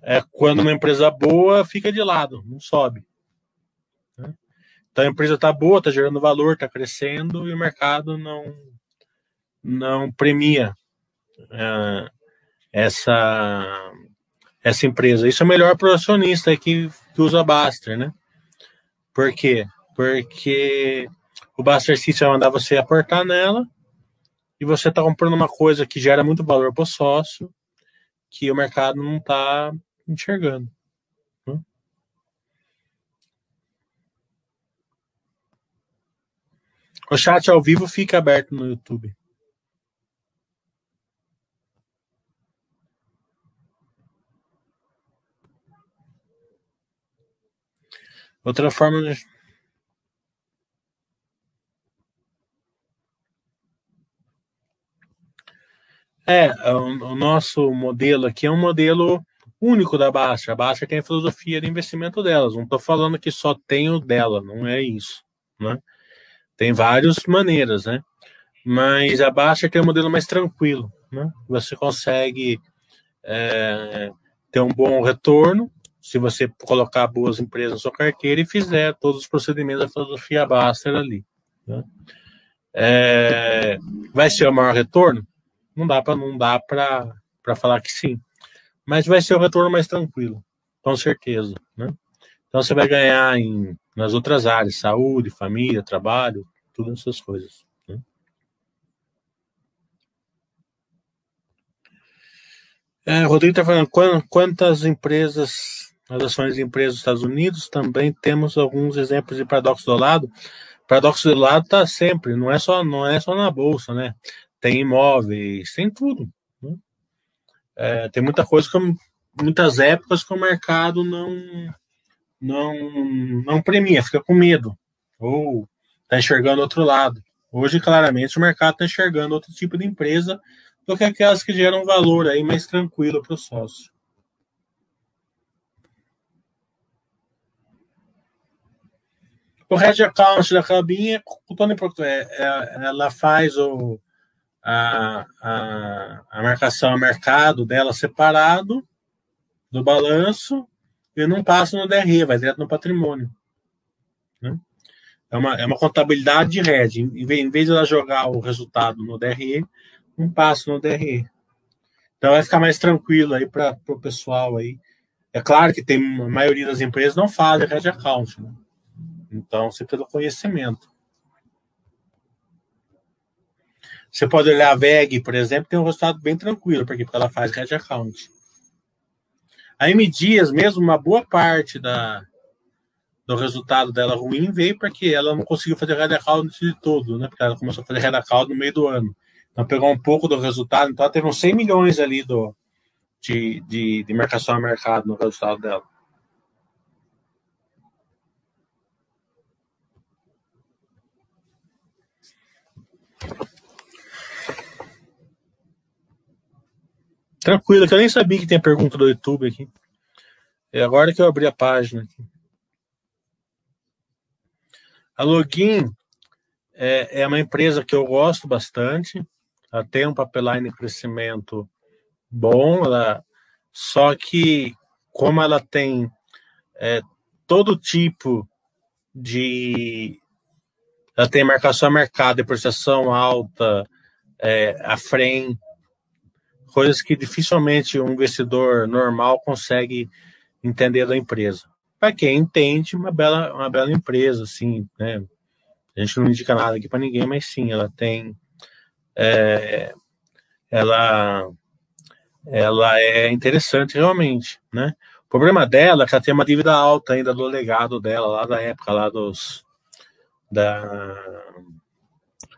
é quando uma empresa boa fica de lado, não sobe. Então a empresa está boa, está gerando valor, está crescendo e o mercado não, não premia é, essa, essa empresa. Isso é melhor para o acionista que, que usa Baster, né? Por quê? Porque o Baster System vai mandar você aportar nela e você está comprando uma coisa que gera muito valor para o sócio que o mercado não está enxergando. O chat ao vivo fica aberto no YouTube. Outra forma de É, o, nosso modelo aqui é um modelo único da Baixa. A Baixa tem a filosofia de investimento delas. Não estou falando que só tem o dela, não é isso. Né? Tem várias maneiras, né? Mas a Baixa tem um modelo mais tranquilo. Né? Você consegue é, ter um bom retorno se você colocar boas empresas na sua carteira e fizer todos os procedimentos da filosofia Baster ali. Né? É, vai ser o maior retorno? Não dá para não dá para falar que sim mas vai ser o retorno mais tranquilo, com certeza. Né? Então você vai ganhar em, nas outras áreas, saúde, família, trabalho, todas essas coisas. Né? É, Rodrigo está falando quantas empresas, as ações de empresas dos Estados Unidos, também temos alguns exemplos de paradoxo do lado. Paradoxo do lado está sempre, não é só não é só na bolsa, né? Tem imóveis, tem tudo. É, tem muita coisa que muitas épocas que o mercado não não não premia, fica com medo ou está enxergando outro lado. Hoje, claramente, o mercado está enxergando outro tipo de empresa do que aquelas que geram valor aí mais tranquilo para o sócio. O Red Account da Clabinha, é, é, ela faz o, a, a, a marcação a mercado dela separado do balanço e não passa no DRE, vai direto no patrimônio. Né? É, uma, é uma contabilidade de rede. Em vez, em vez de ela jogar o resultado no DRE, não passa no DRE. Então vai ficar mais tranquilo aí para o pessoal aí. É claro que tem a maioria das empresas não fazem Red Account, né? Então, você pelo conhecimento. Você pode olhar a VEG, por exemplo, tem um resultado bem tranquilo, porque ela faz red account. A M Dias, mesmo uma boa parte da, do resultado dela ruim veio porque ela não conseguiu fazer account de todo, né? Porque ela começou a fazer account no meio do ano. Então pegou um pouco do resultado, então ela teve uns 100 milhões ali do, de, de, de marcação a mercado no resultado dela. Tranquilo, que eu nem sabia que tem pergunta do YouTube aqui. É agora que eu abri a página aqui. A Login é, é uma empresa que eu gosto bastante. Ela tem um pipeline de crescimento bom, ela, só que como ela tem é, todo tipo de. Ela tem marcação a mercado, depreciação alta, é, a frame coisas que dificilmente um investidor normal consegue entender da empresa. Para quem entende, uma bela, uma bela empresa, assim, né? A gente não indica nada aqui para ninguém, mas sim, ela tem, é, ela, ela é interessante realmente, né? O problema dela é que ela tem uma dívida alta ainda do legado dela, lá da época, lá dos, da,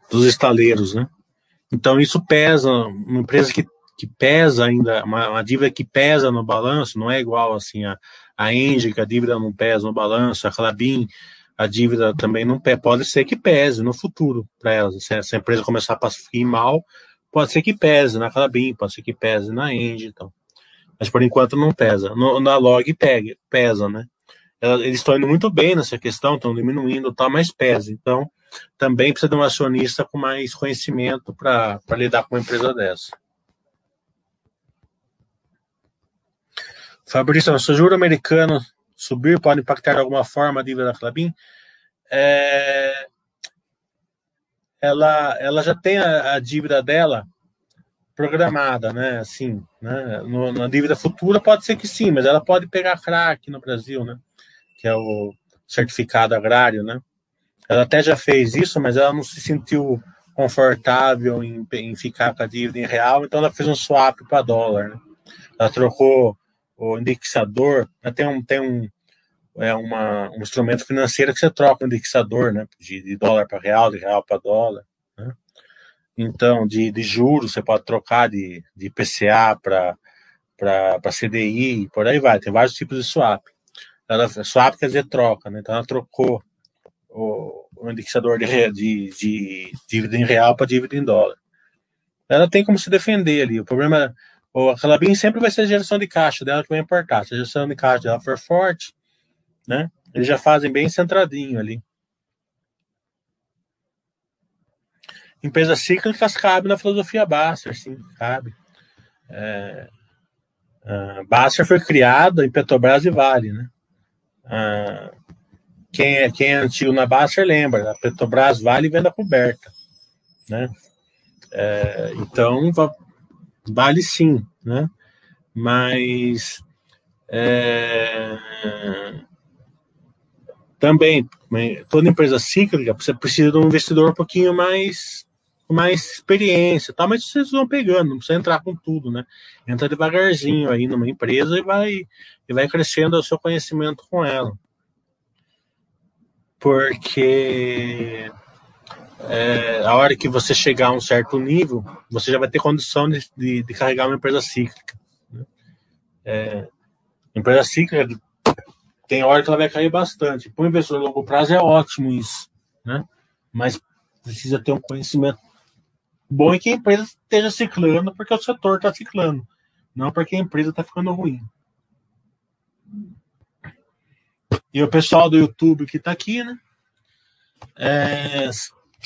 dos estaleiros, né? Então isso pesa, uma empresa que que pesa ainda, uma, uma, dívida que pesa no balanço, não é igual assim a, a Engie, que a dívida não pesa no balanço, a Clabin, a dívida também não pesa, pode ser que pese no futuro para elas. Se essa empresa começar a passar mal, pode ser que pese na Clabin, pode ser que pese na Engie, então. Mas por enquanto não pesa. No, na log pega, pesa, né? Eles estão indo muito bem nessa questão, estão diminuindo, tá, mas pesa. Então, também precisa de um acionista com mais conhecimento para lidar com uma empresa dessa. Fabrício, se o juro americano subir, pode impactar de alguma forma a dívida da Clabin? É, ela, ela já tem a, a, dívida dela programada, né? Assim, né? No, na dívida futura pode ser que sim, mas ela pode pegar crack no Brasil, né? Que é o certificado agrário, né? Ela até já fez isso, mas ela não se sentiu confortável em, em ficar com a dívida em real, então ela fez um swap para dólar, né? Ela trocou o indexador, né? tem um, tem um, é uma, um instrumento financeiro que você troca o indexador, né? De, de dólar para real, de real para dólar. Né? Então, de, de juros, você pode trocar de, de IPCA para CDI, por aí vai. Tem vários tipos de swap. Ela, swap quer dizer troca, né? Então, ela trocou o, o indexador de, de, de dívida em real para dívida em dólar. Ela tem como se defender ali. O problema, o, a Calabim sempre vai ser a geração de caixa dela que vai importar. Se a geração de caixa dela for forte, né? Eles já fazem bem centradinho ali. Empresas cíclicas cabe na filosofia Baster, sim, cabe. É, uh, Baster foi criado em Petrobras e Vale, né? Uh, quem, é, quem é antigo na Baster lembra, a Petrobras Vale venda coberta, né? É, então, vale sim, né? Mas é, também, toda empresa cíclica, você precisa de um investidor um pouquinho mais mais experiência, tá? mas vocês vão pegando, não precisa entrar com tudo, né? Entra devagarzinho aí numa empresa e vai, e vai crescendo o seu conhecimento com ela. Porque é, a hora que você chegar a um certo nível, você já vai ter condição de, de, de carregar uma empresa cíclica. Né? É, empresa cíclica tem hora que ela vai cair bastante. Para o investidor a longo prazo é ótimo isso, né? Mas precisa ter um conhecimento bom e que a empresa esteja ciclando porque o setor está ciclando, não porque a empresa está ficando ruim. E o pessoal do YouTube que está aqui, né? É,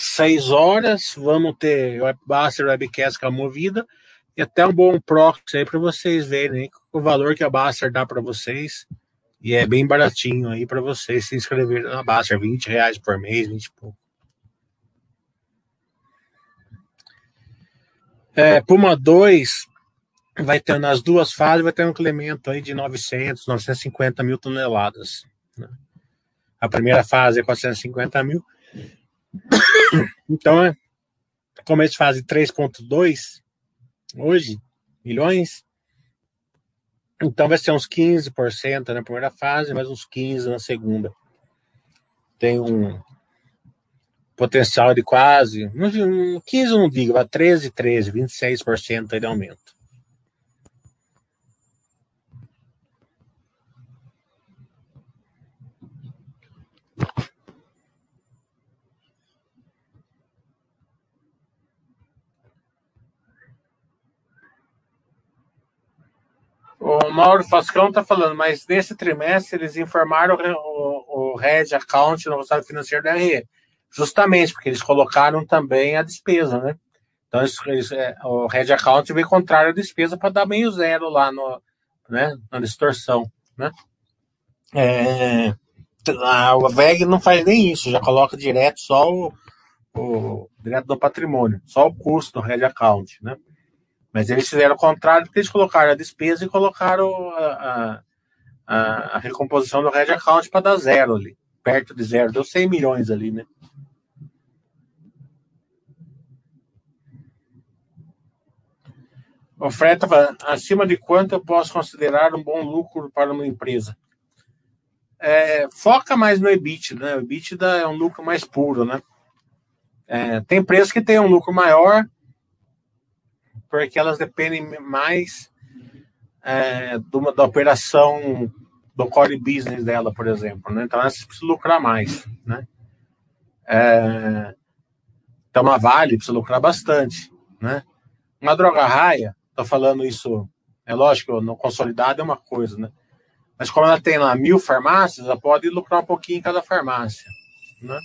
seis horas, vamos ter Baster Webcast com a movida e até um bom proxy aí para vocês verem o valor que a Baster dá para vocês. E é bem baratinho aí para vocês se inscreverem na Baster, 20 reais por mês, 20 e pouco. É, Puma 2 vai ter nas duas fases, vai ter um incremento aí de 900, 950 mil toneladas. Né? A primeira fase é 450 mil. Então, como eles fazem 3,2 hoje, milhões, então vai ser uns 15% na primeira fase, mais uns 15% na segunda. Tem um potencial de quase, 15 não digo, vai 13, 13, 26% de aumento. O Mauro Fascão está falando, mas nesse trimestre eles informaram o, Red Account no resultado financeiro da RE. Justamente porque eles colocaram também a despesa, né? Então eles, é, o Red Account veio contrário à despesa para dar meio zero lá no, né, na distorção, né? É, a VEG não faz nem isso, já coloca direto só o, o direto do patrimônio, só o custo do Red Account, né? Mas eles fizeram o contrário, porque eles colocaram a despesa e colocaram a, a, a recomposição do Red Account para dar zero ali, perto de zero. Deu 100 milhões ali, né? O Fred estava acima de quanto eu posso considerar um bom lucro para uma empresa? É, foca mais no EBITDA, né? O EBITDA é um lucro mais puro, né? É, tem empresas que têm um lucro maior, porque elas dependem mais é, do, da operação do core business dela, por exemplo. Né? Então, elas precisam lucrar mais. Né? É, então, uma Vale precisa lucrar bastante. Né? Uma droga raia, estou falando isso, é lógico, no consolidado é uma coisa, né? Mas como ela tem lá mil farmácias, ela pode lucrar um pouquinho em cada farmácia. Né?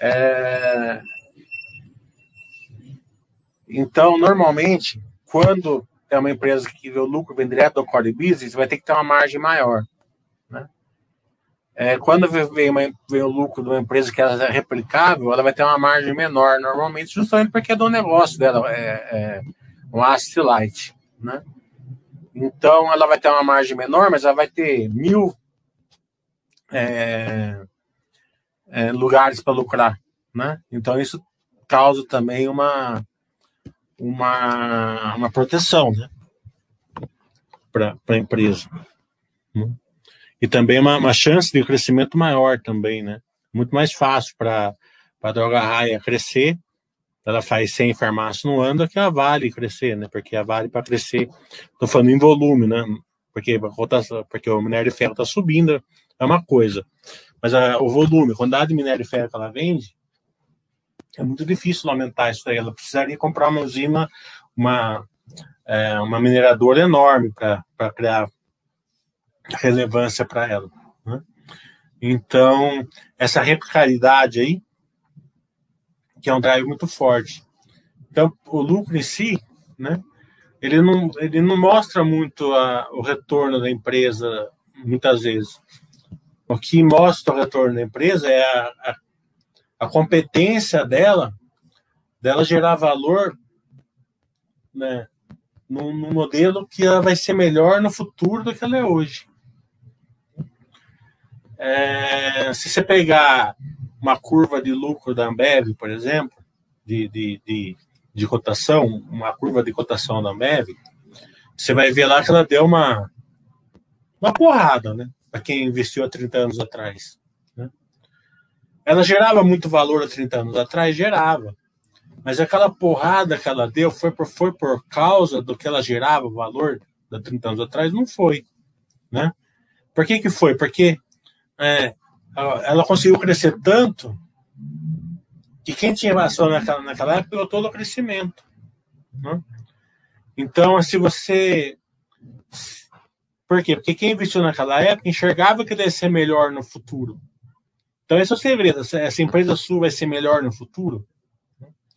É, então, normalmente, quando é uma empresa que o lucro vem direto do core business, vai ter que ter uma margem maior. Né? É, quando vem, uma, vem o lucro de uma empresa que ela é replicável, ela vai ter uma margem menor, normalmente, justamente porque é do negócio dela, é, é um asset light. Né? Então, ela vai ter uma margem menor, mas ela vai ter mil é, é, lugares para lucrar. Né? Então, isso causa também uma, uma, uma proteção né? para a empresa. Né? E também uma, uma chance de crescimento maior também, né? Muito mais fácil para a Droga Raia crescer ela faz 100 farmácias no ano, que a Vale crescer, né? Porque a Vale para crescer, estou falando em volume, né? Porque, porque o minério de ferro está subindo, é uma coisa. Mas a, o volume, quantidade de minério de ferro que ela vende, é muito difícil aumentar isso daí. Ela precisaria comprar uma usina, uma, é, uma mineradora enorme para criar relevância para ela. Né? Então, essa replicabilidade aí que é um drive muito forte. Então, o lucro em si, né, ele não, ele não mostra muito a, o retorno da empresa, muitas vezes. O que mostra o retorno da empresa é a, a, a competência dela, dela gerar valor né, num, modelo que ela vai ser melhor no futuro do que ela é hoje. É, se você pegar uma curva de lucro da Ambev, por exemplo, de, de, de, de cotação, uma curva de cotação da Ambev, você vai ver lá que ela deu uma, uma porrada, né? Para quem investiu há 30 anos atrás. Ela gerava muito valor há 30 anos atrás? Gerava. Mas aquela porrada que ela deu foi por, foi por causa do que ela gerava valor há 30 anos atrás? Não foi. Né? Por que, que foi? Porque é, ela conseguiu crescer tanto que quem tinha ação naquela, naquela época pegou todo o crescimento. Né? Então, se você. Por quê? Porque quem investiu naquela época enxergava que ia ser melhor no futuro. Então, esse é o segredo. Essa empresa sua vai ser melhor no futuro?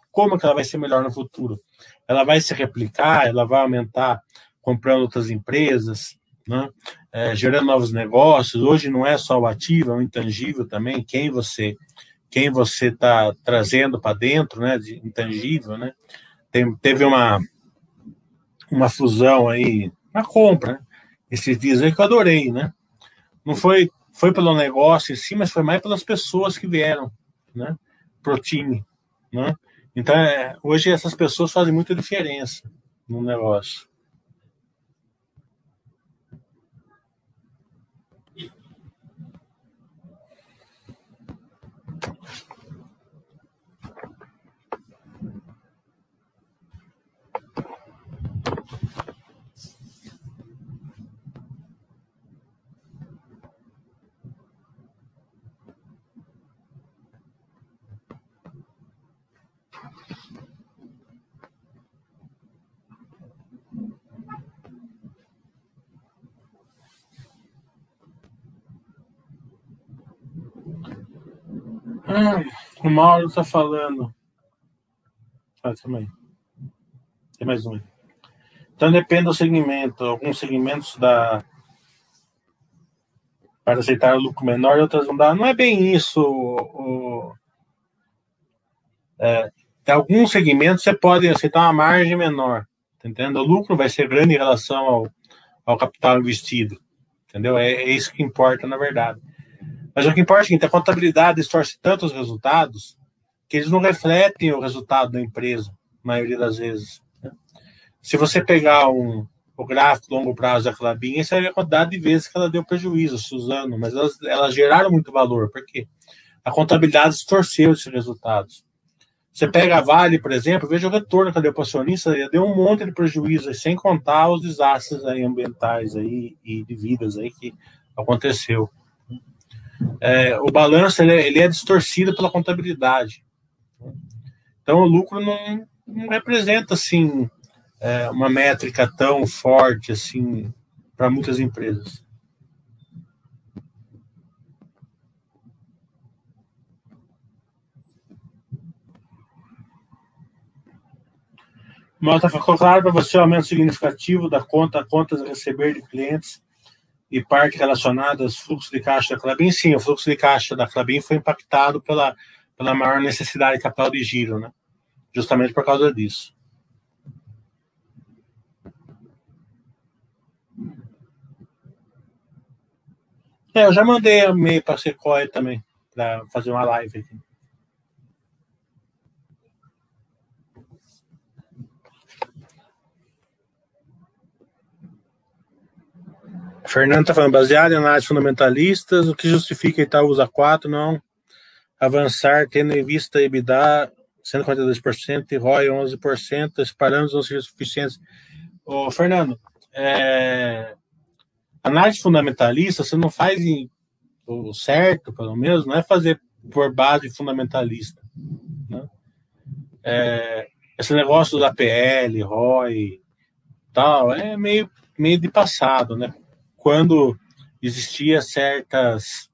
Como que ela vai ser melhor no futuro? Ela vai se replicar, ela vai aumentar comprando outras empresas, né? é, gerando novos negócios. Hoje não é só o ativo, é o intangível também. Quem você quem você está trazendo para dentro, né? De intangível, né? Tem, teve uma uma fusão aí, uma compra, né? esses dias aí que eu adorei, né? Não foi foi pelo negócio em si, mas foi mais pelas pessoas que vieram, né? Pro time, né? Então, é, hoje essas pessoas fazem muita diferença no negócio. Ah, o Mauro está falando. Ah, também. Tem mais um. Então depende do segmento. Alguns segmentos dá para aceitar lucro menor e outras não dá. Não é bem isso. O, é, em alguns segmentos você pode aceitar uma margem menor. Tá entendendo? O lucro vai ser grande em relação ao, ao capital investido. Entendeu? É, é isso que importa, na verdade. Mas o que importa é seguinte: a contabilidade distorce tanto os resultados que eles não refletem o resultado da empresa, na maioria das vezes. Né? Se você pegar um, o gráfico longo prazo da Clabin, essa é a quantidade de vezes que ela deu prejuízo, Suzano, mas elas, elas geraram muito valor, porque a contabilidade distorceu esses resultados. Você pega a Vale, por exemplo, veja o retorno que ela deu para o acionista, deu um monte de prejuízo, sem contar os desastres aí ambientais aí, e de vidas aí que aconteceu é, o balanço ele é, ele é, distorcido pela contabilidade. Então, o lucro não, não representa assim é, uma métrica tão forte assim para muitas empresas. Mota ficou claro para você o aumento significativo da conta, contas a receber de clientes e parte relacionada aos fluxos de caixa da Clabin? Sim, o fluxo de caixa da Clabin foi impactado pela, pela maior necessidade de capital de giro, né? Justamente por causa disso. É, eu já mandei e-mail para a Sequoia também, para fazer uma live aqui. Fernando está falando, baseado em análises fundamentalistas, o que justifica Itaú usa 4, não avançar, tendo em vista EBITDA 142% e ROI 11%, esses parâmetros não seriam suficientes. Ô, Fernando, é, análise fundamentalista, você não faz em, o certo, pelo menos, não é fazer por base fundamentalista. Né? É, esse negócio da PL, ROI, tal, é meio, meio de passado, né? Quando existia certas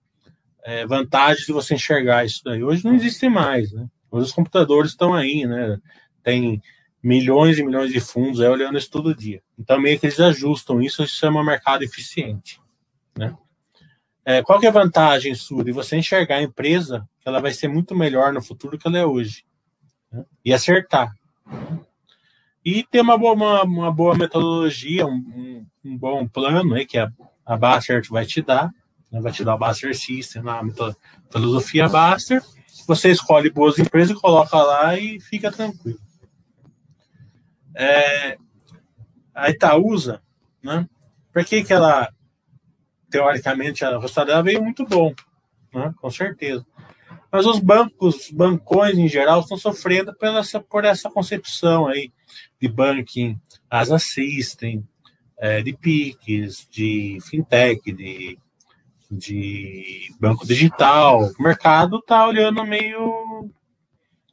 é, vantagens de você enxergar isso daí. Hoje não existem mais, né? Hoje os computadores estão aí, né? Tem milhões e milhões de fundos aí olhando isso todo dia. Então, meio que eles ajustam isso, isso chama mercado eficiente. Né? É, qual que é a vantagem sua de você enxergar a empresa que ela vai ser muito melhor no futuro que ela é hoje? Né? E acertar. E ter uma boa, uma, uma boa metodologia, um, um, bom plano aí, que a, a Baster vai te dar, né? vai te dar o Baster System, a filosofia Baster. Você escolhe boas empresas, coloca lá e fica tranquilo. É, a Itaúsa, né? Por que, que ela, teoricamente, resultado dela veio muito bom, né? com certeza. Mas os bancos, bancões em geral, estão sofrendo pela essa, por essa concepção aí de banking as assistem, é, de PIX, de fintech, de, de banco digital. O mercado está olhando meio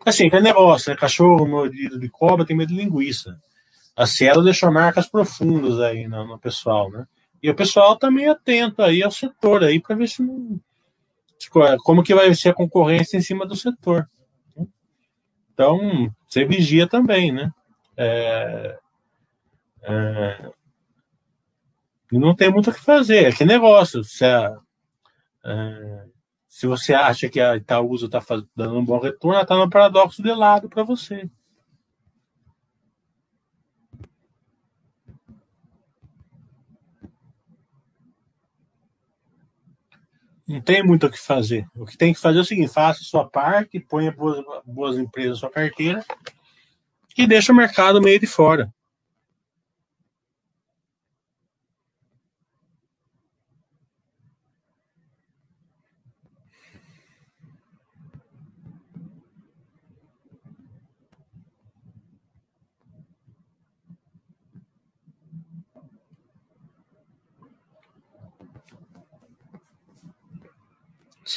Assim, aquele negócio, né? Cachorro mordido de cobra tem medo de linguiça. A Cielo deixou marcas profundas aí no, no pessoal, né? E o pessoal tá meio atento aí ao setor aí para ver se não, como que vai ser a concorrência em cima do setor. Então, você vigia também, né? É, é, não tem muito o que fazer. É que negócio. Se a, é, se você acha que a Itaúsa está dando um bom retorno, ela está no paradoxo de lado para você. Não tem muito o que fazer. O que tem que fazer é o seguinte: faça sua parte, ponha boas, boas empresas na sua carteira e deixa o mercado meio de fora.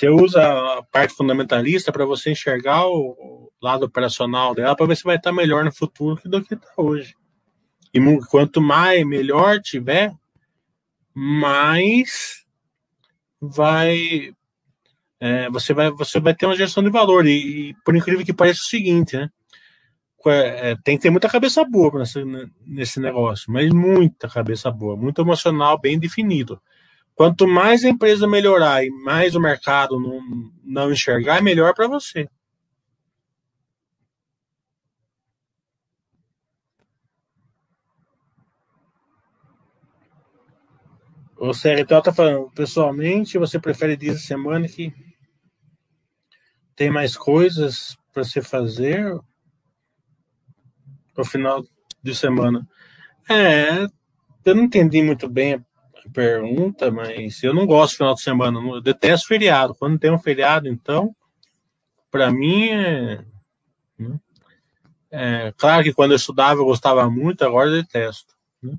Você usa a parte fundamentalista para você enxergar o lado operacional dela para ver se vai estar melhor no futuro do que está hoje. E quanto mais melhor tiver, mais vai é, você vai você vai ter uma gestão de valor e, e por incrível que pareça é o seguinte, né? É, tem que ter muita cabeça boa nessa, nesse negócio, mas muita cabeça boa, muito emocional, bem definido. Quanto mais a empresa melhorar e mais o mercado não, não enxergar, é melhor para você. O CRTO está falando, pessoalmente, você prefere dias de semana que tem mais coisas para você fazer no final de semana? É, eu não entendi muito bem pergunta, mas eu não gosto final de semana, eu detesto feriado. Quando tem um feriado, então, para mim é, né? é, Claro que quando eu estudava eu gostava muito, agora eu detesto. Né?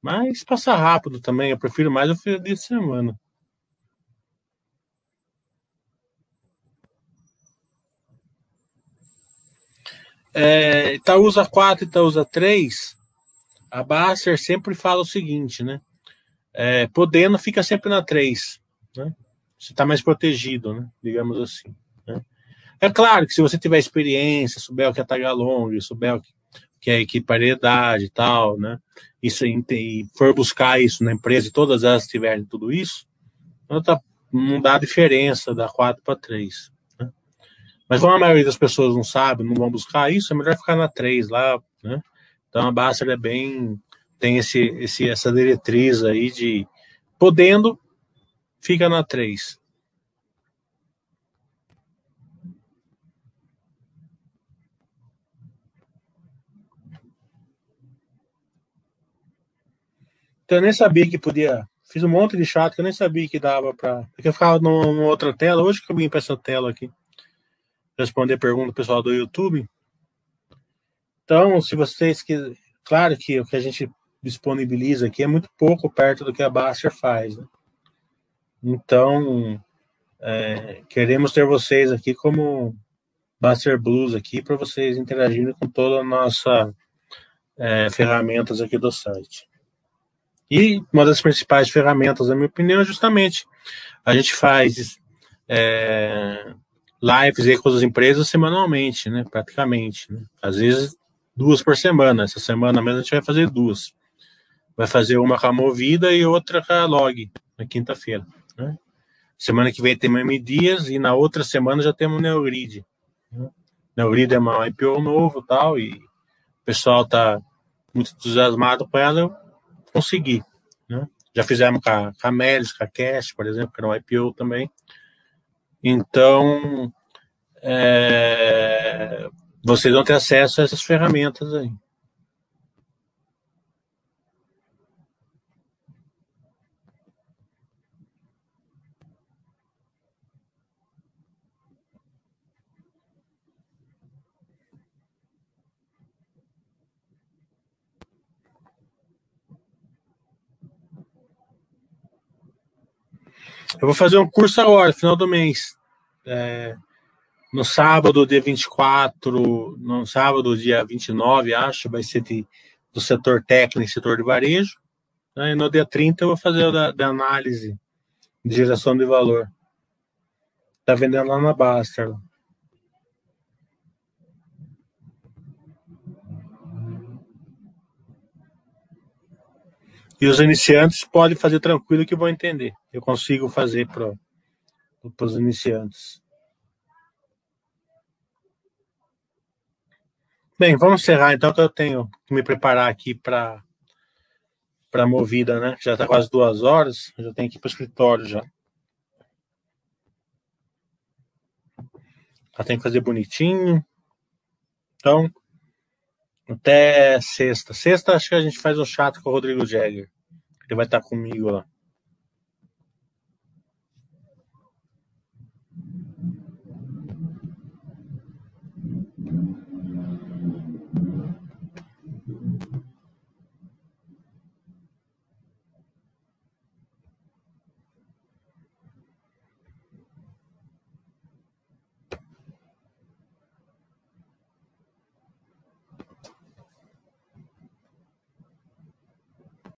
Mas passa rápido também, eu prefiro mais o fim de semana. É, Itaúsa 4 e Itaúsa 3, a Basser sempre fala o seguinte, né? É, podendo, fica sempre na 3. Né? Você está mais protegido, né? digamos assim. Né? É claro que se você tiver experiência, souber o que é Tagalong, souber o que, que é equipariedade e tal, né? Isso, e for buscar isso na empresa e todas elas tiverem tudo isso, não, tá, não dá diferença da 4 para 3. Né? Mas como a maioria das pessoas não sabe, não vão buscar isso, é melhor ficar na 3 lá, né? Então a Baster é bem. Tem esse, esse, essa diretriz aí de podendo, fica na 3. Então, eu nem sabia que podia. Fiz um monte de chat que eu nem sabia que dava para. Porque eu ficava numa outra tela. Hoje que eu vim para essa tela aqui responder pergunta do pessoal do YouTube. Então, se vocês que. Claro que o que a gente disponibiliza aqui é muito pouco perto do que a Baster faz. Né? Então, é, queremos ter vocês aqui como Baster Blues aqui para vocês interagirem com toda a nossa é, ferramentas aqui do site. E uma das principais ferramentas, na minha opinião, é justamente a gente faz é, lives aí com as empresas semanalmente, né? Praticamente. Né? Às vezes duas por semana. Essa semana mesmo a gente vai fazer duas. Vai fazer uma com a Movida e outra com a Log, na quinta-feira. Né? Semana que vem tem M Dias e na outra semana já temos Neogrid. Né? Neogrid é uma IPO novo tal, e o pessoal está muito entusiasmado com ela conseguir. Né? Já fizemos com a, com a Melis, com a Cash, por exemplo, que era um IPO também. Então, é, vocês vão ter acesso a essas ferramentas aí. Eu vou fazer um curso agora, final do mês. É, no sábado, dia 24, no sábado, dia 29, acho, vai ser de, do setor técnico e setor de varejo. Né? E no dia 30 eu vou fazer o da, da análise de geração de valor. Tá vendendo lá na Baster. E os iniciantes podem fazer tranquilo que vão entender. Eu consigo fazer para os iniciantes. Bem, vamos encerrar então que eu tenho que me preparar aqui para para movida, né? Já está quase duas horas, já tenho que ir para o escritório já. Já tem que fazer bonitinho. Então, até sexta. Sexta acho que a gente faz um chato com o Rodrigo Jagger. Ele vai estar comigo lá.